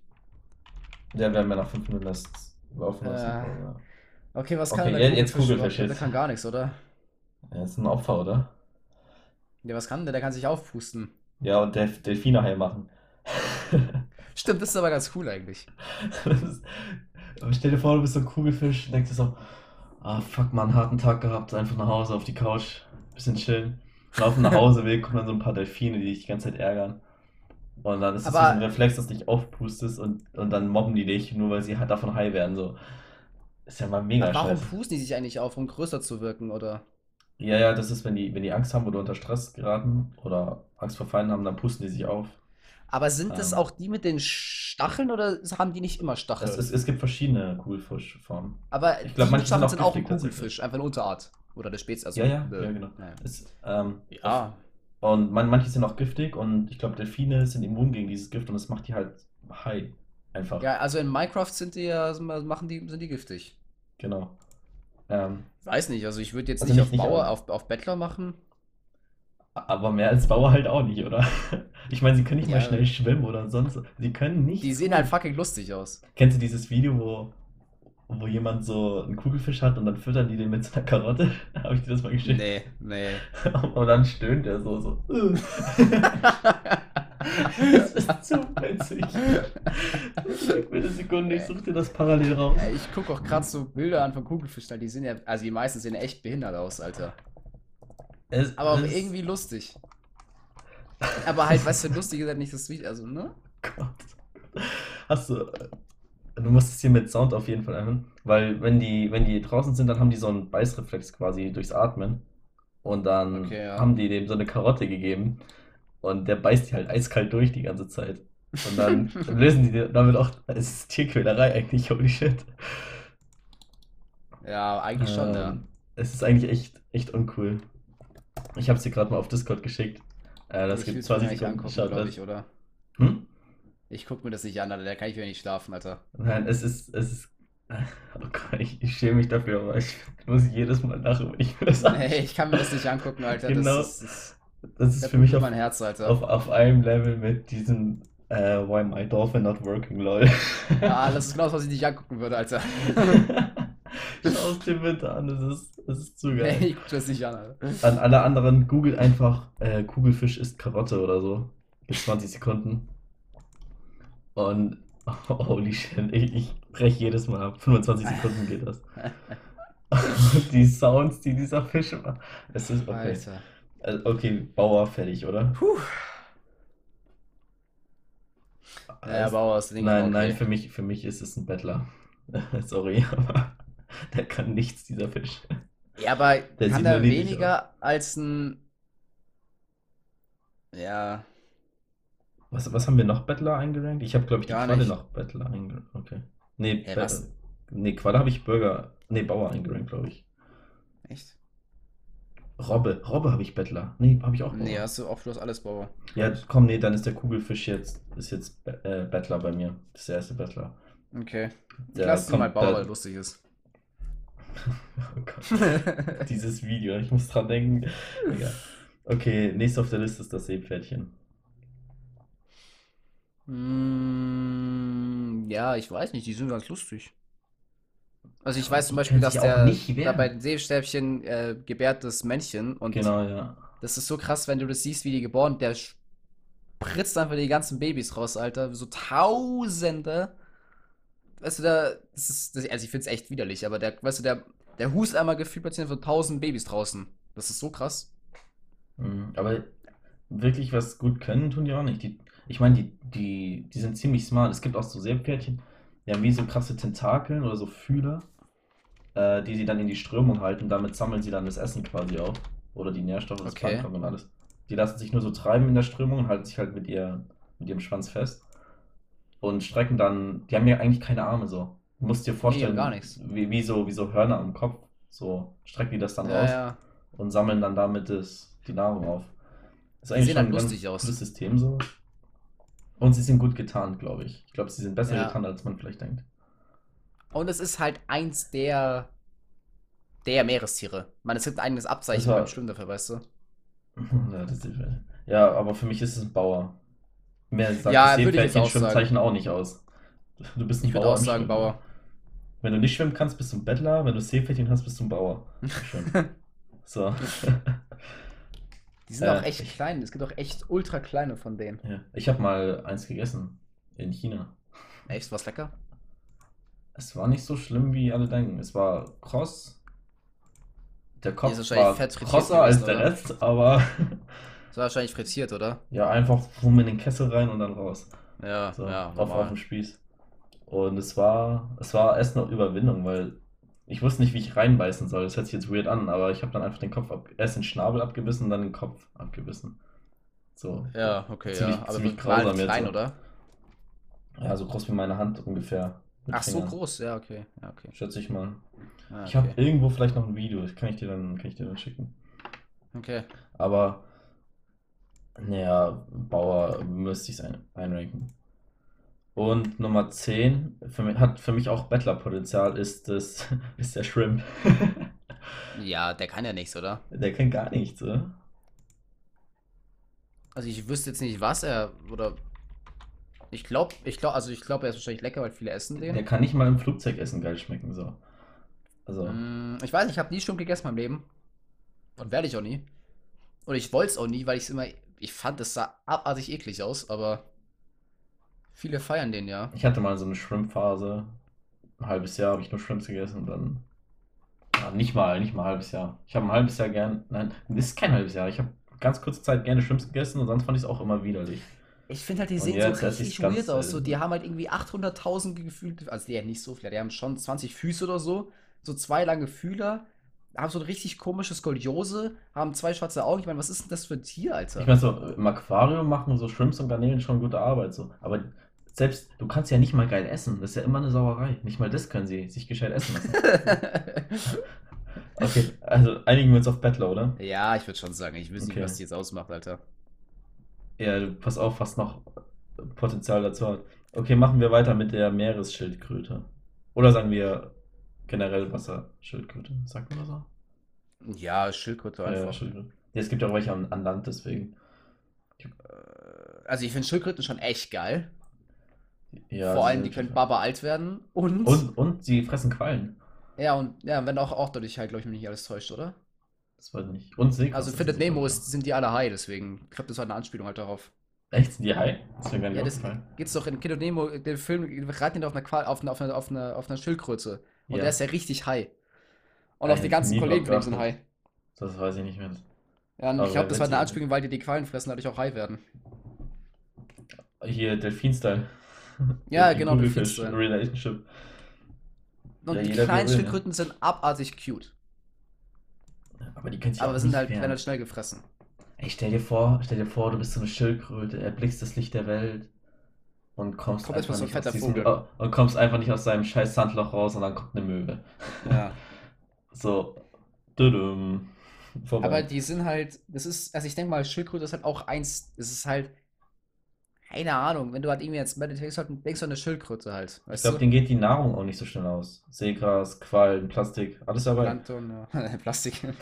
Ja, wir haben ja nach fünf Minuten das laufen lassen. Äh, Ja. okay, was kann Okay, denn der je- jetzt Kugelfisch Der kann gar nichts, oder? Er ist ein Opfer, oder? Ja, was kann der? Der kann sich aufpusten. Ja, und Delf Delfine heil machen. Stimmt, das ist aber ganz cool eigentlich. Ist, aber stell dir vor, du bist so ein Kugelfisch und denkst dir so, ah fuck man, harten Tag gehabt, einfach nach Hause auf die Couch, bisschen chillen. Und auf dem Nachhauseweg kommen dann so ein paar Delfine, die dich die ganze Zeit ärgern. Und dann ist es so ein Aber, Reflex, dass du dich aufpustest und, und dann mobben die dich, nur weil sie halt davon high werden. So. Ist ja mal aber mega warum scheiße. pusten die sich eigentlich auf, um größer zu wirken, oder? Ja, ja, das ist, wenn die, wenn die Angst haben oder unter Stress geraten oder Angst vor Feinden haben, dann pusten die sich auf. Aber sind das Ähm, auch die mit den Stacheln oder haben die nicht immer es, Stacheln? es, es gibt verschiedene Kugelfischformen. Aber Ich glaube, die manche sind Stacheln auch sind auch ein. Kugelfisch, einfach eine Unterart. Oder der Spezies, also, Ja, ja, äh, ja, genau. Es, ähm, Ja, und man, manche sind auch giftig und ich glaube, Delfine sind immun gegen dieses Gift und das macht die halt high. Einfach. ja, also in Minecraft sind die ja, machen die, sind die giftig. Genau. Ähm, Weiß nicht, also ich würde jetzt also nicht nicht, auf nicht Bauer, auf, auf Bettler machen. Aber mehr als Bauer halt auch nicht, oder? Ich meine, sie können nicht mal Ja, schnell schwimmen oder sonst. so. Sie können die nichts sehen halt fucking lustig aus. Kennst du dieses Video, wo, wo jemand so einen Kugelfisch hat und dann füttern die den mit so einer Karotte? Habe ich dir das mal geschickt? Nee, nee. Und dann stöhnt er so, so. Das ist zu witzig. Gib mir eine Sekunde, ich such dir das parallel raus. Ey, Ich gucke auch gerade so Bilder an von Kugelfischen, die sehen ja, also die meisten sehen echt behindert aus, Alter. Es, Aber auch es- irgendwie lustig. Aber halt, weißt du, lustig ist halt nicht das Video, also, ne? Gott. Hast du. äh, Du musst es hier mit Sound auf jeden Fall anhören, weil wenn die, wenn die draußen sind, dann haben die so einen Beißreflex quasi durchs Atmen. Und dann Okay, ja. haben die dem so eine Karotte gegeben. Und der beißt die halt eiskalt durch die ganze Zeit. Und dann, dann lösen die damit auch. Es ist Tierquälerei eigentlich, holy shit. Ja, eigentlich schon, ja. Ähm, es ist eigentlich echt, echt uncool. Ich habe dir gerade mal auf Discord geschickt. Äh, das ich gibt will's mir 20 nicht Sekunden. angucken, glaube ich, oder? Hm? Ich gucke mir das nicht an, Alter, da kann ich wieder nicht schlafen, Alter. Nein, es ist, es ist. Oh Gott, ich, ich schäme mich dafür, aber ich muss jedes Mal lachen, wenn ich mir das Nee, anschaue. ich kann mir das nicht angucken, Alter. Genau. Das ist, das, Das ist das für mich auf, Herz, auf, auf einem Level mit diesem äh, Why my dolphin not working, lol. Ja, das ist genau das, was ich nicht angucken würde, Alter. Schau es dir bitte an, das ist, das ist zu Nee, geil. ich gucke das nicht an, Alter. An alle anderen, googelt einfach äh, Kugelfisch isst Karotte oder so. Gibt 20 Sekunden. Und holy shit, ich, ich breche jedes Mal ab. 25 Sekunden geht das. Und die Sounds, die dieser Fisch macht. Es ist okay. Alter. Äh, Okay, Bauer fertig, oder? Puh. Ja, Bauer ist Ding. Nein, okay. nein, für mich, für mich ist es ein Bettler. Sorry, aber der kann nichts, dieser Fisch. Ja, aber Der kann er weniger als ein. Ja. Was, was haben wir noch Bettler eingerankt? Ich habe, glaube ich, die Gar Qualle nicht. noch Bettler eingerankt. Okay. Nee, Be- was? nee Qualle habe ich Bürger. Nee, Bauer eingerankt, glaube ich. Echt? Robbe. Robbe habe ich Bettler. Nee, habe ich auch Bauer. Nee, hast du auch, du hast alles Bauer. Ja, komm, nee, dann ist der Kugelfisch jetzt, ist jetzt äh, Bettler bei mir. Das ist der erste Bettler. Okay. Der lasse kommt mal Bauer, weil lustig ist. Oh Gott. Dieses Video, ich muss dran denken. Egal. Okay, nächstes auf der Liste ist das Seepferdchen. Mm, ja, ich weiß nicht, die sind ganz lustig. Also ich weiß zum Beispiel, dass der da bei den Seestäbchen äh, gebärt das Männchen und Genau, ja. das ist so krass, wenn du das siehst, wie die geboren, der spritzt einfach die ganzen Babys raus, Alter, so Tausende. Weißt du, da, das ist, das, also ich find's echt widerlich, aber der, weißt du, der, der hust einmal gefühlt plötzlich von tausend Babys draußen. Das ist so krass. Mhm. Aber wirklich was gut können, tun die auch nicht. Die, ich meine, die, die, die sind ziemlich smart. Es gibt auch so Seepferdchen, die haben wie so krasse Tentakeln oder so Fühler, äh, die sie dann in die Strömung halten. Damit sammeln sie dann das Essen quasi auf. Oder die Nährstoffe, das Okay. Plankton und alles. Die lassen sich nur so treiben in der Strömung und halten sich halt mit, ihr, mit ihrem Schwanz fest. Und strecken dann, die haben ja eigentlich keine Arme so. Du musst dir vorstellen, nichts. Wie, wie, so, wie so Hörner am Kopf. So strecken die das dann Ja, raus ja. und sammeln dann damit das, die Nahrung auf. Das ist eigentlich schon halt ein ganz lustig aus. cooles System so. Und sie sind gut getarnt, glaube ich. Ich glaube, sie sind besser Ja. getarnt, als man vielleicht denkt. Und es ist halt eins der, der Meerestiere. Man, es gibt ein eigenes Abzeichen war- beim Schwimmen dafür, weißt du? ja, das ist, ja, aber für mich ist es ein Bauer. Mehr sagt Ja, das ich Seepferdchen. Schwimmzeichen auch nicht aus. Du bist ein Ich würde Bauer auch sagen Schwimmen. Bauer. Wenn du nicht schwimmen kannst, bist du ein Bettler. Wenn du Seepferdchen hast, bist du ein Bauer. so. Die sind Äh, auch echt ich- klein. Es gibt auch echt ultra kleine von denen. Ja. Ich habe mal eins gegessen in China. Echt, was lecker? Es war nicht so schlimm, wie alle denken. Es war kross. Der Kopf ist wahrscheinlich war krosser als der? Rest, aber Das war wahrscheinlich frittiert, oder? ja, einfach rum in den Kessel rein und dann raus. Ja, So, ja, auf, normal. auf dem Spieß. Und es war, es war erst noch Überwindung, weil ich wusste nicht, wie ich reinbeißen soll. Das hört sich jetzt weird an, aber ich habe dann einfach den Kopf ab, erst den Schnabel abgebissen und dann den Kopf abgebissen. So. Ja, okay, Ziemlich- ja. Aber ziemlich so grausam jetzt, klein so. oder? Ja, so groß wie meine Hand ungefähr. Ach, so Fingern. groß, ja, okay. Ja, okay. Schätze ich mal. Ja, Ich habe okay. irgendwo vielleicht noch ein Video, das kann ich dir dann, kann ich dir dann schicken. okay. Aber, naja, Bauer müsste ich es ein, einranken. Und Nummer 10 für mich, hat für mich auch Bettlerpotenzial, ist, das, ist der Shrimp. Ja, der kann ja nichts, oder? Der kann gar nichts, oder? Also ich wüsste jetzt nicht, was er oder ich glaube, ich glaube, also ich glaube, er ist wahrscheinlich lecker, weil viele essen den. Der kann nicht mal im Flugzeug essen geil schmecken, so. Also, Mm, Ich weiß nicht, ich habe nie Shrimp gegessen in meinem Leben. Und werde ich auch nie. Und ich wollte es auch nie, weil ich es immer. Ich fand, es sah abartig eklig aus, aber viele feiern den ja. ich hatte mal so eine Shrimp-Phase. Ein halbes Jahr habe ich nur Shrimps gegessen und dann. Ja, nicht mal, nicht mal ein halbes Jahr. Ich habe ein halbes Jahr gern. Nein, das ist kein halbes Jahr. Ich habe ganz kurze Zeit gerne Shrimps gegessen und sonst fand ich es auch immer widerlich. Ich finde halt, die sehen so richtig weird aus. So, die haben halt irgendwie 800.000 gefühlt. Also, die haben nicht so viele. Die haben schon 20 Füße oder so. So zwei lange Fühler. Haben so eine richtig komische Skoliose. Haben zwei schwarze Augen. Ich meine, was ist denn das für ein Tier, Alter? Ich meine, so im Aquarium machen so Shrimps und Garnelen schon gute Arbeit. So. Aber selbst, du kannst ja nicht mal geil essen. Das ist ja immer eine Sauerei. Nicht mal das können sie sich gescheit essen lassen. Okay, also einigen wir uns auf Bettler, oder? ja, ich würde schon sagen. Ich nicht, Okay. was die jetzt ausmacht, Alter. Ja, du pass auf, was noch Potenzial dazu hat. Okay, machen wir weiter mit der Meeresschildkröte. Oder sagen wir generell Wasserschildkröte. Sagt man das so? Ja, Schildkröte Ja, einfach. Schildkröte. Ja, es gibt ja auch welche an, an Land, deswegen. Äh, Also ich finde Schildkröten schon echt geil. Ja, Vor allem, die können baba alt werden. Und, Und, und sie fressen Quallen. ja, und ja, wenn auch, auch dadurch halt, glaube ich, mich nicht alles täuscht, oder? Das war nicht. Und Seekranz. Also Findet Nemo ist, sind die alle high, deswegen. Ich glaube, das war eine Anspielung halt darauf. Echt? Sind die high? Das ist mir gar nicht Ja, das geht's doch in Findet Nemo, den Film, reiten die auf einer, Qual, auf einer, auf einer, auf einer, auf einer Schildkröte. Und Ja. der ist ja richtig high. Und auch die ich ganzen Kollegen von ihm sind high. Das weiß ich nicht mehr. Ja, und ich glaube, das war eine Anspielung, weil die die Quallen fressen, dadurch auch high werden. Hier, Delfin-Style. Ja, genau, Kugelfisch Delfin-Style. Relationship. Und Ja, die kleinen will, ne? Schildkröten sind abartig cute. Aber die können sich Aber auch wir sind nicht halt, werden halt schnell gefressen. Ey, stell dir vor, stell dir vor, du bist so eine Schildkröte, erblickst das Licht der Welt und kommst Kommt einfach nicht aus diesem, oh, und kommst einfach nicht aus seinem scheiß Sandloch raus und dann kommt eine Möwe. Ja. So. Vorbei. Aber die sind halt, das ist, also ich denke mal, Schildkröte ist halt auch eins, es ist halt, keine Ahnung, wenn du halt irgendwie jetzt meditierst, halt, denkst du an eine Schildkröte halt, ich glaube, denen geht die Nahrung auch nicht so schnell aus. Seegras, Quallen, Plastik, alles dabei. Plankton, ja. Plastik.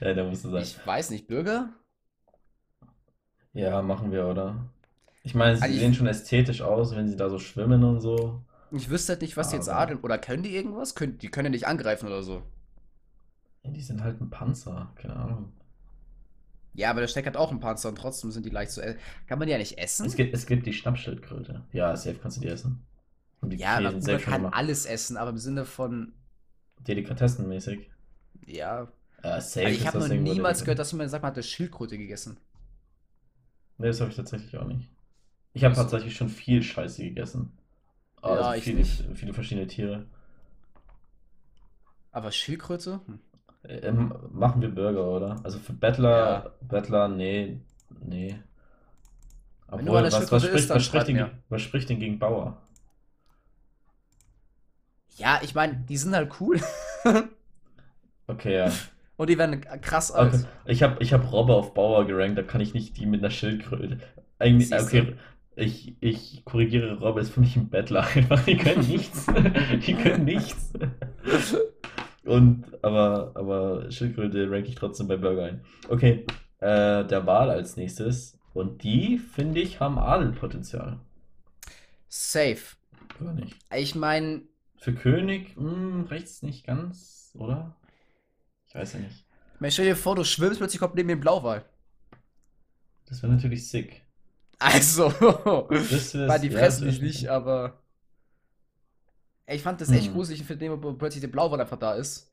ja, da musst du sagen. Ich weiß nicht, Bürger? Ja, machen wir, oder? Ich meine, sie Also ich- sehen schon ästhetisch aus, wenn sie da so schwimmen und so. Ich wüsste halt nicht, was die jetzt adeln, oder können die irgendwas? Können, die können ja nicht angreifen oder so. Ja, die sind halt ein Panzer, keine Ahnung. Ja, aber der Steck hat auch einen Panzer und trotzdem sind die leicht zu essen. Kann man die ja nicht essen? Es gibt, es gibt die Schnappschildkröte. Ja, safe kannst du die essen. Und die ja, man, kann gemacht. alles essen, aber im Sinne von, Delikatessenmäßig. ja. Ja, safe Also ich habe noch niemals gehört, dass jemand sagt, man hat eine Schildkröte gegessen. Nee, das habe ich tatsächlich auch nicht. Ich habe tatsächlich schon viel Scheiße gegessen. Ja, Also ich viele, nicht. viele verschiedene Tiere. Aber Schildkröte? Hm. Ähm, machen wir Burger, oder? Also für Bettler, Bettler, nee, nee. Du der was, was, Schildkröte spricht, was, spricht mir. was spricht denn gegen Bauer? Ja, ich meine, die sind halt cool. Okay, ja. Und die werden krass alt. Okay. Ich habe ich hab Robbe auf Bauer gerankt, da kann ich nicht die mit einer Schildkröte. Eigentlich, Siehste. okay, ich, ich korrigiere, Robbe ist für mich ein Bettler einfach. Die können nichts. Die können nichts. Und, aber, aber Schildkröte ranke ich trotzdem bei Burger ein. Okay, äh, der Wal als nächstes. Und die, finde ich, haben Adelpotenzial. Safe. Oder nicht? Ich meine, Für König, hm, reicht's nicht ganz, oder? Ich weiß ja nicht. Man stell dir vor, du schwimmst plötzlich kommt neben dem Blauwal. Das wäre natürlich sick. Also, Das wär- weil die fressen das dich nicht, aber. Ich fand das echt Hm. gruselig, ich finde, wo plötzlich der Blauwal einfach da ist.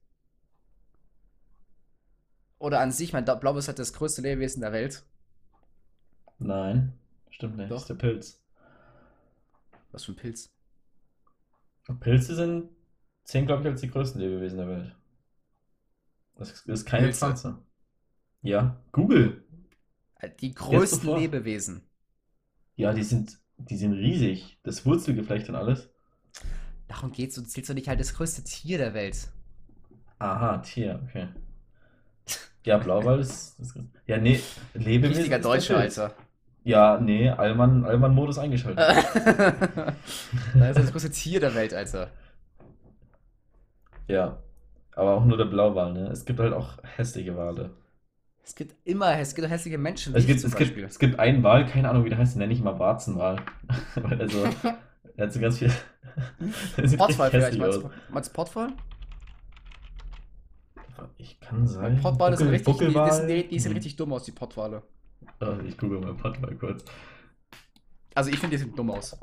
Oder an sich, mein Blauwal ist halt das größte Lebewesen der Welt. Nein, stimmt nicht. Doch. Das ist der Pilz. Was für ein Pilz. Pilze sind, zählen, glaube ich, als die größten Lebewesen der Welt. Das ist keine Pilze? Pflanze. Ja, Google. Äh, Die größten. Lebewesen. Ja, die sind, die sind riesig. Das Wurzelgeflecht und alles. Darum geht's, du zählst doch nicht halt das größte Tier der Welt. Aha, Tier, okay. Ja, Blauwal ist, ist. Ja, nee, Lebewesen. Richtiger ist Deutscher. Alter. Ja, nee, Allmann, Allmann-Modus eingeschaltet. das ist das größte Tier der Welt, Alter. Ja. Aber auch nur der Blauwal, ne? Es gibt halt auch hässliche Wale. Es gibt immer, es gibt hässliche Menschen, Es gibt, zum es, gibt, es gibt einen Wal, keine Ahnung, wie der heißt, den nenne ich mal Warzenwal. Weil also, er hat so ganz viel. Richtig vielleicht, meinst du? Meinst du? Ich kann sein. Pottwale sind richtig, die, die, sind, die, sehen richtig dumm aus, die Pottwale. Oh, ich google mal Pottwal kurz. Also ich finde, die sehen dumm aus.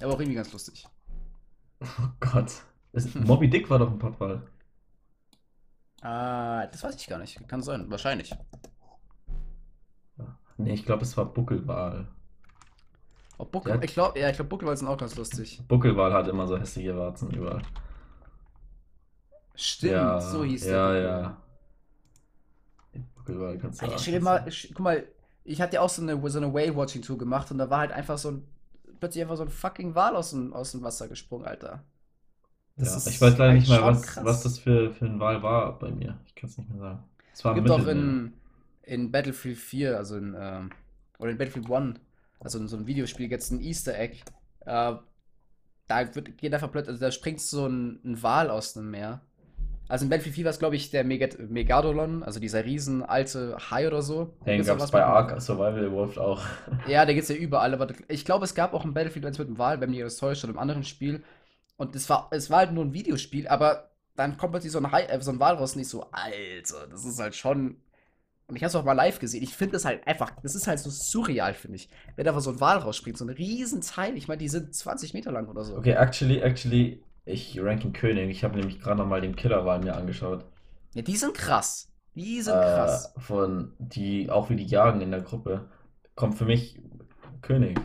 Aber auch irgendwie ganz lustig. Oh Gott. Das, Moby Dick war doch ein Pottwal. Ah, das weiß ich gar nicht. Kann sein, wahrscheinlich. Nee, ich glaube, es war Buckelwal. Oh, Buckel, Ja. ich glaube, ja, ich glaube, Buckelwal sind auch ganz lustig. Buckelwal hat immer so hässliche Warzen überall. Stimmt, ja, so hieß der. Ja, ja. Buckelwal kannst du Alter, stell dir mal, guck mal, ich hatte ja auch so eine, so eine Whale-Watching-Tour gemacht und da war halt einfach so ein, plötzlich einfach so ein fucking Wal aus dem, aus dem Wasser gesprungen, Alter. Das Ja, ist ich weiß leider nicht halt mehr, schon was, krass. was das für, für ein Wal war bei mir. Ich kann es nicht mehr sagen. Es war Gibt auch in, in Battlefield 4, also in, ähm, oder in Battlefield 1, also in so einem Videospiel, jetzt ein Easter Egg. Äh, da wird, geht einfach plötzlich, also da springt so ein, ein Wal aus dem Meer. Also in Battlefield 4 war es, glaube ich, der Megad Megadolon, also dieser riesen alte Hai oder so. Den gab es bei Ark Survival Evolved auch. Ja, der gibt's ja überall, aber ich glaube, es gab auch ein Battlefield 1 mit dem Wal, wenn mich das täuscht, oder im anderen Spiel. Und es war, es war halt nur ein Videospiel, aber dann kommt plötzlich so ein, Hai, äh, so ein Wal raus und ich so, Alter, das ist halt schon. Und ich habe es auch mal live gesehen. Ich finde das halt einfach, das ist halt so surreal, finde ich. Wenn da so ein Wal rausspringt, so ein riesen Teil. Ich meine, die sind 20 Meter lang oder so. Okay, actually, actually, ich rank ihn König. Ich habe nämlich gerade nochmal den Killerwal mir angeschaut. Ja, die sind krass. Die sind Äh, krass. von die, auch wie die jagen in der Gruppe, kommt für mich König.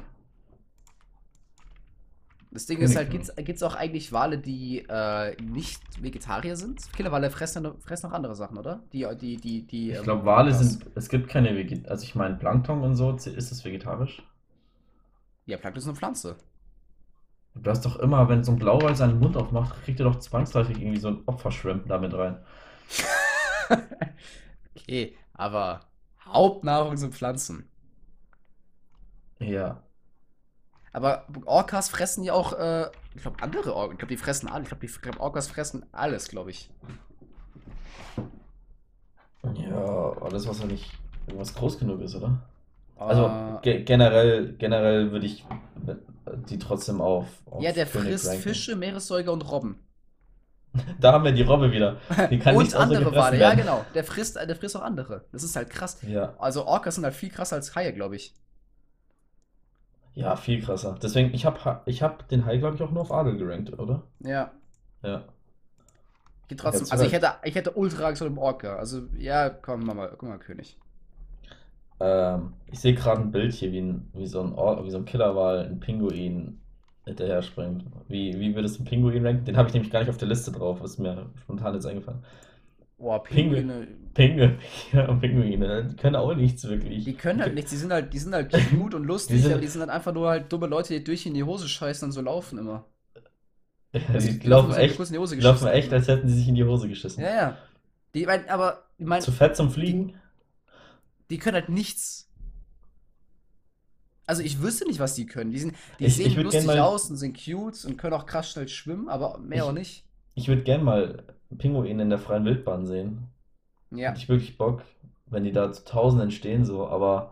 Das Ding ist halt, von- gibt's, gibt's auch eigentlich Wale, die äh, nicht Vegetarier sind? Killerwale fressen, fressen noch andere Sachen, oder? Die, die, die, die. Ich ähm, glaube, Wale Orcas. sind, es gibt keine Veget also ich meine, Plankton und so, ist es vegetarisch? Ja, Plankton ist eine Pflanze. Du hast doch immer, wenn so ein Blauwal seinen Mund aufmacht, kriegt er doch zwangsläufig irgendwie so ein Opfershrimp damit rein. Okay, aber Hauptnahrung sind Pflanzen. Ja. Aber Orcas fressen ja auch, äh, ich glaube, andere Orcas. Ich glaube, die fressen alle. Ich glaube, die glaub, Orcas fressen alles, glaube ich. Ja, alles, was ja nicht irgendwas groß genug ist, oder? Also Äh, ge generell, generell würde ich die trotzdem auf, auf ja, der König frisst ranken. Fische, Meeressäuger und Robben. Da haben wir die Robbe wieder. Die kann und nicht andere Wale, ja genau. Der frisst, der frisst auch andere. Das ist halt krass. Ja, Also Orcas sind halt viel krasser als Haie, glaube ich. Ja, viel krasser. Deswegen, ich habe ich hab den Hai, glaube ich, auch nur auf Adel gerankt, oder? Ja. Ja. Geht trotzdem. Also ich hätte, ich hätte ultra Angst vor dem Orca. Also, ja, komm, Mama, guck mal, König. Ähm, ich sehe gerade ein Bild hier, wie, ein, wie, so ein Or wie so ein Killerwal, ein Pinguin hinterher springt. Wie, wie würdest du einen Pinguin ranken? Den habe ich nämlich gar nicht auf der Liste drauf, ist mir spontan jetzt eingefallen. Boah, Pinguin. Pinguine. Pinguine, ja, Pinguine, die können auch nichts wirklich. Die können halt nichts, die sind halt, die sind halt cute und lustig, Die sind- aber die sind halt einfach nur halt dumme Leute, die durch in die Hose scheißen und so laufen immer. Ja, Also, die laufen halt echt, kurz in die Hose die laufen echt, als hätten sie sich in die Hose geschissen. Ja, ja. Die, mein, aber, ich mein, Zu fett zum Fliegen? die können halt nichts. Also ich wüsste nicht, was die können. Die, sind, die Ich- sehen ich lustig mal- aus und sind cute und können auch krass schnell schwimmen, aber mehr Ich- auch nicht. Ich würde gern mal Pinguine in der freien Wildbahn sehen. Ja. Hätte ich wirklich Bock, wenn die da zu Tausenden stehen, so, aber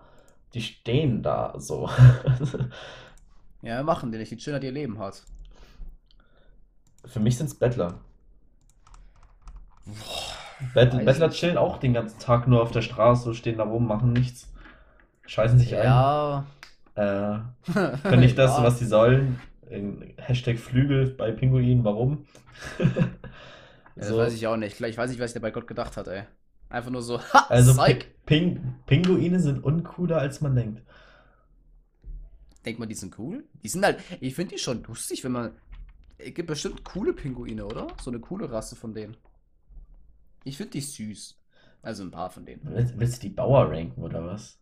die stehen da so. Ja, machen die nicht. Die chillen halt ihr Leben hart. Für mich sind es Bettler. Battle, Weiß Bettler nicht. chillen auch den ganzen Tag nur auf der Straße, stehen da rum, machen nichts. Scheißen sich Ja. ein. Äh, können nicht das, Ja. was sie sollen. In- Hashtag Flügel bei Pinguinen, warum? Ja, das So. weiß ich auch nicht. Ich weiß nicht, was sich der bei Gott gedacht hat, ey. Einfach nur so, ha, Also Psych. Pi- Ping Pinguine sind uncooler, als man denkt. Denkt man, die sind cool? Die sind halt, ich finde die schon lustig, wenn man. Es gibt bestimmt coole Pinguine, oder? So eine coole Rasse von denen. Ich finde die süß. Also ein paar von denen. Willst, willst du die Bauer ranken oder was?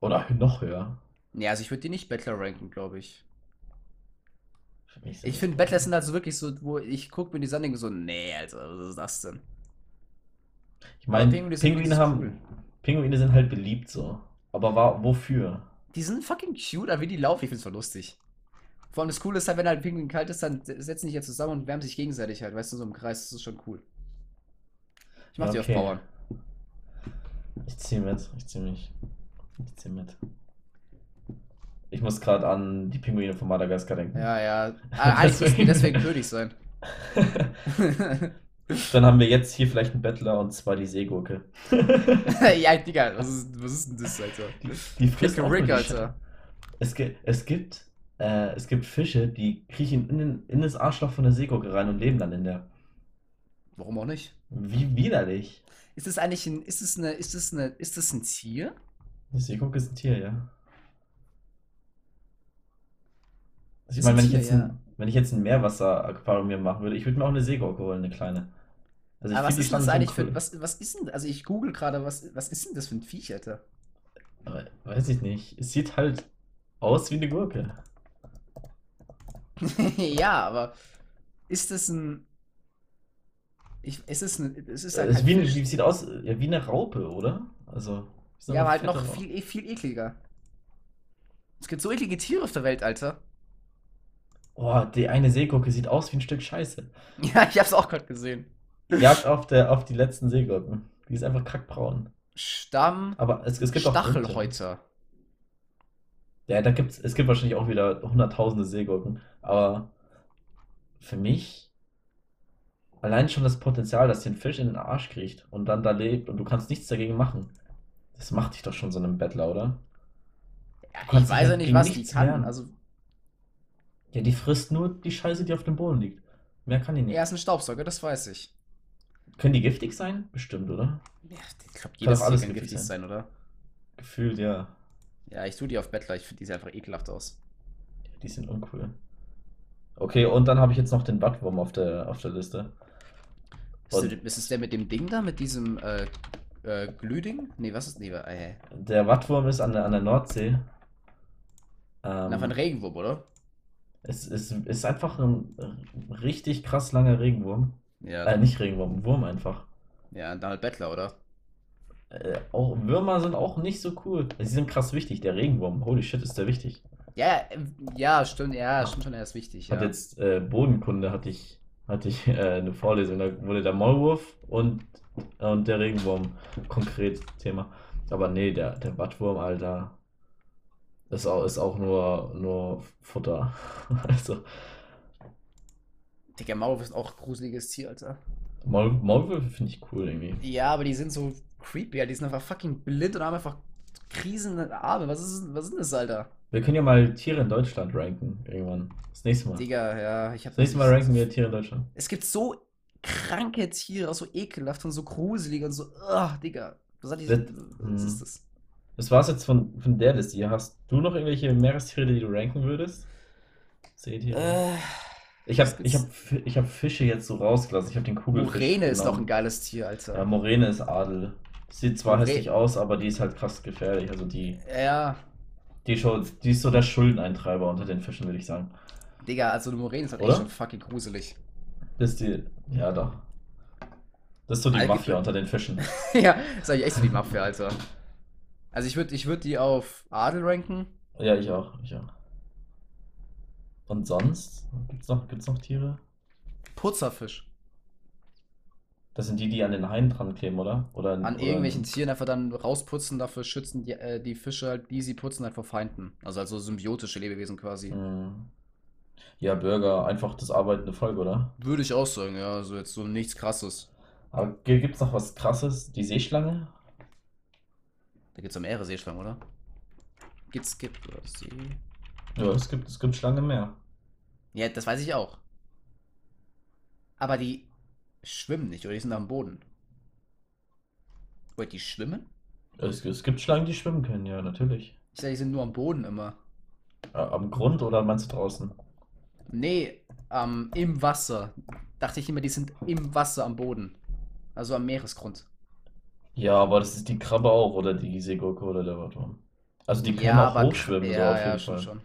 Oder noch höher? Nee, also ich würde die nicht Battler ranken, glaube ich. Ich finde Battler sind also wirklich so, wo ich gucke mir die denke so, nee, Alter, was ist das denn? Ich meine, Pinguine sind Pinguine, haben, cool. Pinguine sind halt beliebt so. Aber wa wofür? Die sind fucking cute, aber wie die laufen, ich find's voll lustig. Vor allem das Coole ist halt, wenn halt Pinguin kalt ist, dann setzen die sich ja zusammen und wärmen sich gegenseitig halt, weißt du, so im Kreis, das ist schon cool. Ich mach die auf Okay. Bauern. Ich zieh mit, ich zieh mich. Ich zieh mit. Ich muss gerade an die Pinguine von Madagaskar denken. Ja, ja. Ah, müssten die deswegen König sein. Dann haben wir jetzt hier vielleicht einen Bettler und zwar die Seegurke. ja, Digga, was ist, was ist denn das, Alter? Die, die frisst auch Rick, Alter. Es, es gibt, äh, es gibt Fische, die kriechen in, in das Arschloch von der Seegurke rein und leben dann in der. Warum auch nicht? Wie widerlich. Ist das eigentlich ein, ist das eine, ist das eine, ist das ein Tier? Die Seegurke ist ein Tier, ja. Also ich meine, ein wenn ich jetzt ja. ein, wenn ich jetzt ein Meerwasser-Aquarium mir machen würde, ich würde mir auch eine Seegurke holen, eine kleine. Also ich Aber was ist das eigentlich cool. für, was, was ist denn, also ich google gerade, was, was ist denn das für ein Viech, Alter? Aber Weiß ich nicht. Es sieht halt aus wie eine Gurke. ja, aber ist das ein, ich, ist es ein, es ist Es halt ist kein wie eine, sieht aus ja, wie eine Raupe, oder? Also. Ja, aber halt noch Raupe. viel, eh- viel ekliger. Es gibt so eklige Tiere auf der Welt, Alter. Oh, die eine Seegurke sieht aus wie ein Stück Scheiße. Ja, ich hab's auch gerade gesehen. Jagd auf, der, auf die letzten Seegurken. Die ist einfach kackbraun. Stamm Aber es, es gibt. Stachelhäuter. Ja, da gibt's, es gibt wahrscheinlich auch wieder hunderttausende Seegurken. Aber für mich allein schon das Potenzial, dass dir ein Fisch in den Arsch kriegt und dann da lebt und du kannst nichts dagegen machen. Das macht dich doch schon so einem Bettler, oder? Ja, ich weiß ja nicht, was die kann. wehren. Also, Ja, die frisst nur die Scheiße, die auf dem Boden liegt. Mehr kann die nicht. er ist ein Staubsauger, das weiß ich. Können die giftig sein? Bestimmt, oder? Ja, ich glaube, Kann jedes Tier alles kann giftig giftig sein, oder? Gefühlt, ja. Ja, ich tue die auf Bettler, ich finde die sehen einfach ekelhaft aus. Die sind uncool. Okay, und dann habe ich jetzt noch den Wattwurm auf der, auf der Liste. Ist, Und- der, ist es der mit dem Ding da, mit diesem äh, äh, Glühding? Nee, was ist. Nee, äh, Der Wattwurm ist an der, an der Nordsee. Ähm, einfach ein Regenwurm, oder? Es ist, ist einfach ein richtig krass langer Regenwurm. Ja, Äh, nicht Regenwurm, Wurm einfach. ja, dann halt Bettler, oder? Äh, auch Würmer sind auch nicht so cool. Sie sind krass wichtig. Der Regenwurm, holy shit, ist der wichtig. Ja, äh, ja, stimmt, ja, stimmt schon, er ist wichtig. Hat Ja. jetzt äh, Bodenkunde hatte ich, hatte ich äh, eine Vorlesung, da wurde der Maulwurf und, und der Regenwurm konkret Thema. Aber nee, der, der Wattwurm, Alter, ist auch, ist auch nur, nur Futter. Also, Digga, Maulwurf ist auch ein gruseliges Tier, Alter. Maul, Maulwürfe finde ich cool irgendwie. Ja, aber die sind so creepy, Alter. Die sind einfach fucking blind und haben einfach krisende Arme. Was ist, was ist das, Alter? Wir können ja mal Tiere in Deutschland ranken, irgendwann. Das nächste Mal. Digga, ja, ich hab. Das nächste Mal ranken wir Tiere in Deutschland. Es gibt so kranke Tiere, auch so ekelhaft und so gruselig und so. Ugh, Digga. Was, hat die, Das- was mhm. ist das? Das war's jetzt von, von der Liste hier. Hast du noch irgendwelche Meerestiere, die du ranken würdest? Seetiere? Äh, Ich habe ich hab, ich hab Fische jetzt so rausgelassen. Ich habe den Kugelfisch Moräne ist doch ein genommen. geiles Tier, Alter. Ja, Moräne ist Adel. Sieht zwar Morä- hässlich aus, aber die ist halt krass gefährlich. Also die, Ja, die, schon, die ist so der Schuldeneintreiber unter den Fischen, würde ich sagen. Digga, also eine Moräne ist halt Oder? echt schon fucking gruselig. Das ist die, ja doch. Das ist so die Allgemein- Mafia unter den Fischen. ja, ist eigentlich echt so die Mafia, Alter. Also ich würde ich würd die auf Adel ranken. Ja, ich auch, ich auch. Und sonst? Gibt's noch, gibt's noch Tiere? Putzerfisch. Das sind die, die an den Haien dran kleben, oder? Oder An oder irgendwelchen Tieren einfach dann rausputzen, dafür schützen die, äh, die Fische halt, die sie putzen, halt vor Feinden. Also also symbiotische Lebewesen quasi. Mhm. Ja, Burger, einfach das arbeitende Volk, oder? Würde ich auch sagen, ja. Also jetzt so nichts krasses. Aber gibt es noch was krasses? Die Seeschlange? Da gibt es mehrere Seeschlangen, oder? Gibt's, gibt, oder See. Ja, es gibt, es gibt Schlangen mehr. Ja, das weiß ich auch. Aber die schwimmen nicht, oder die sind am Boden. Wait, die schwimmen? Es, es gibt Schlangen, die schwimmen können, ja, natürlich. Ich sag, die sind nur am Boden immer. Äh, am Grund oder meinst du draußen? Nee, ähm, im Wasser. Dachte ich immer, die sind im Wasser am Boden. Also am Meeresgrund. Ja, aber das ist die Krabbe auch oder die Seegurke oder der Wartwurm. Also die können Ja, auch hochschwimmen, so Ja, auf ja, jeden schon, Fall. schon.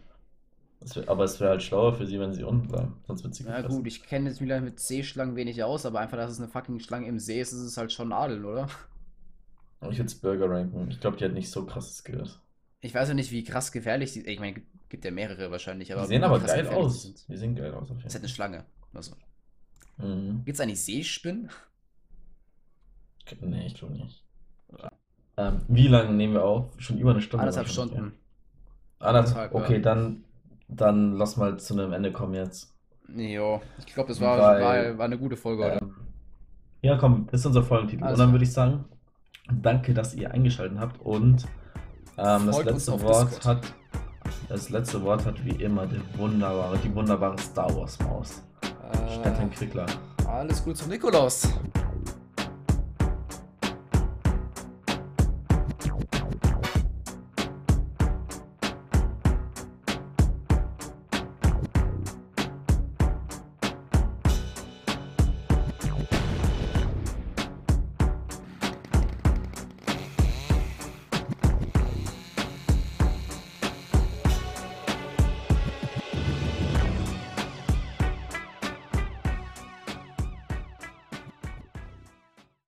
Wär, aber es wäre halt schlauer für sie, wenn sie unten bleiben. Sonst wird sie Ja gefressen. gut, ich kenne jetzt wieder mit Seeschlangen wenig aus, aber einfach, dass es eine fucking Schlange im See ist, ist es halt schon Adel, oder? Ich würde es Burger ranken. Ich glaube, die hat nicht so krasses Skills. Ich weiß ja nicht, wie krass gefährlich die. Ich meine, gibt- gibt ja mehrere wahrscheinlich, aber Die sehen aber geil aus. sind. Die sehen geil aus auf jeden ist halt eine Schlange. Also. Mhm. Gibt es eigentlich Seespinnen? Nee, ich glaube nicht. Ähm, wie lange nehmen wir auf? Schon über eine Stunde. Anderthalb Stunden. Ja. Anderthalb. Okay, ja. dann, dann lass mal zu einem Ende kommen jetzt. Jo, ich glaube, das war, Weil- war, eine gute Folge heute. Ähm, ja, komm, ist unser Folgentitel. Und Also. dann würde ich sagen, danke, dass ihr eingeschaltet habt. Und ähm, das letzte Wort Discord. hat das letzte Wort hat wie immer der wunderbare, die wunderbare Star Wars Maus. Stefan Äh, Quickler. alles Gute zum Nikolaus.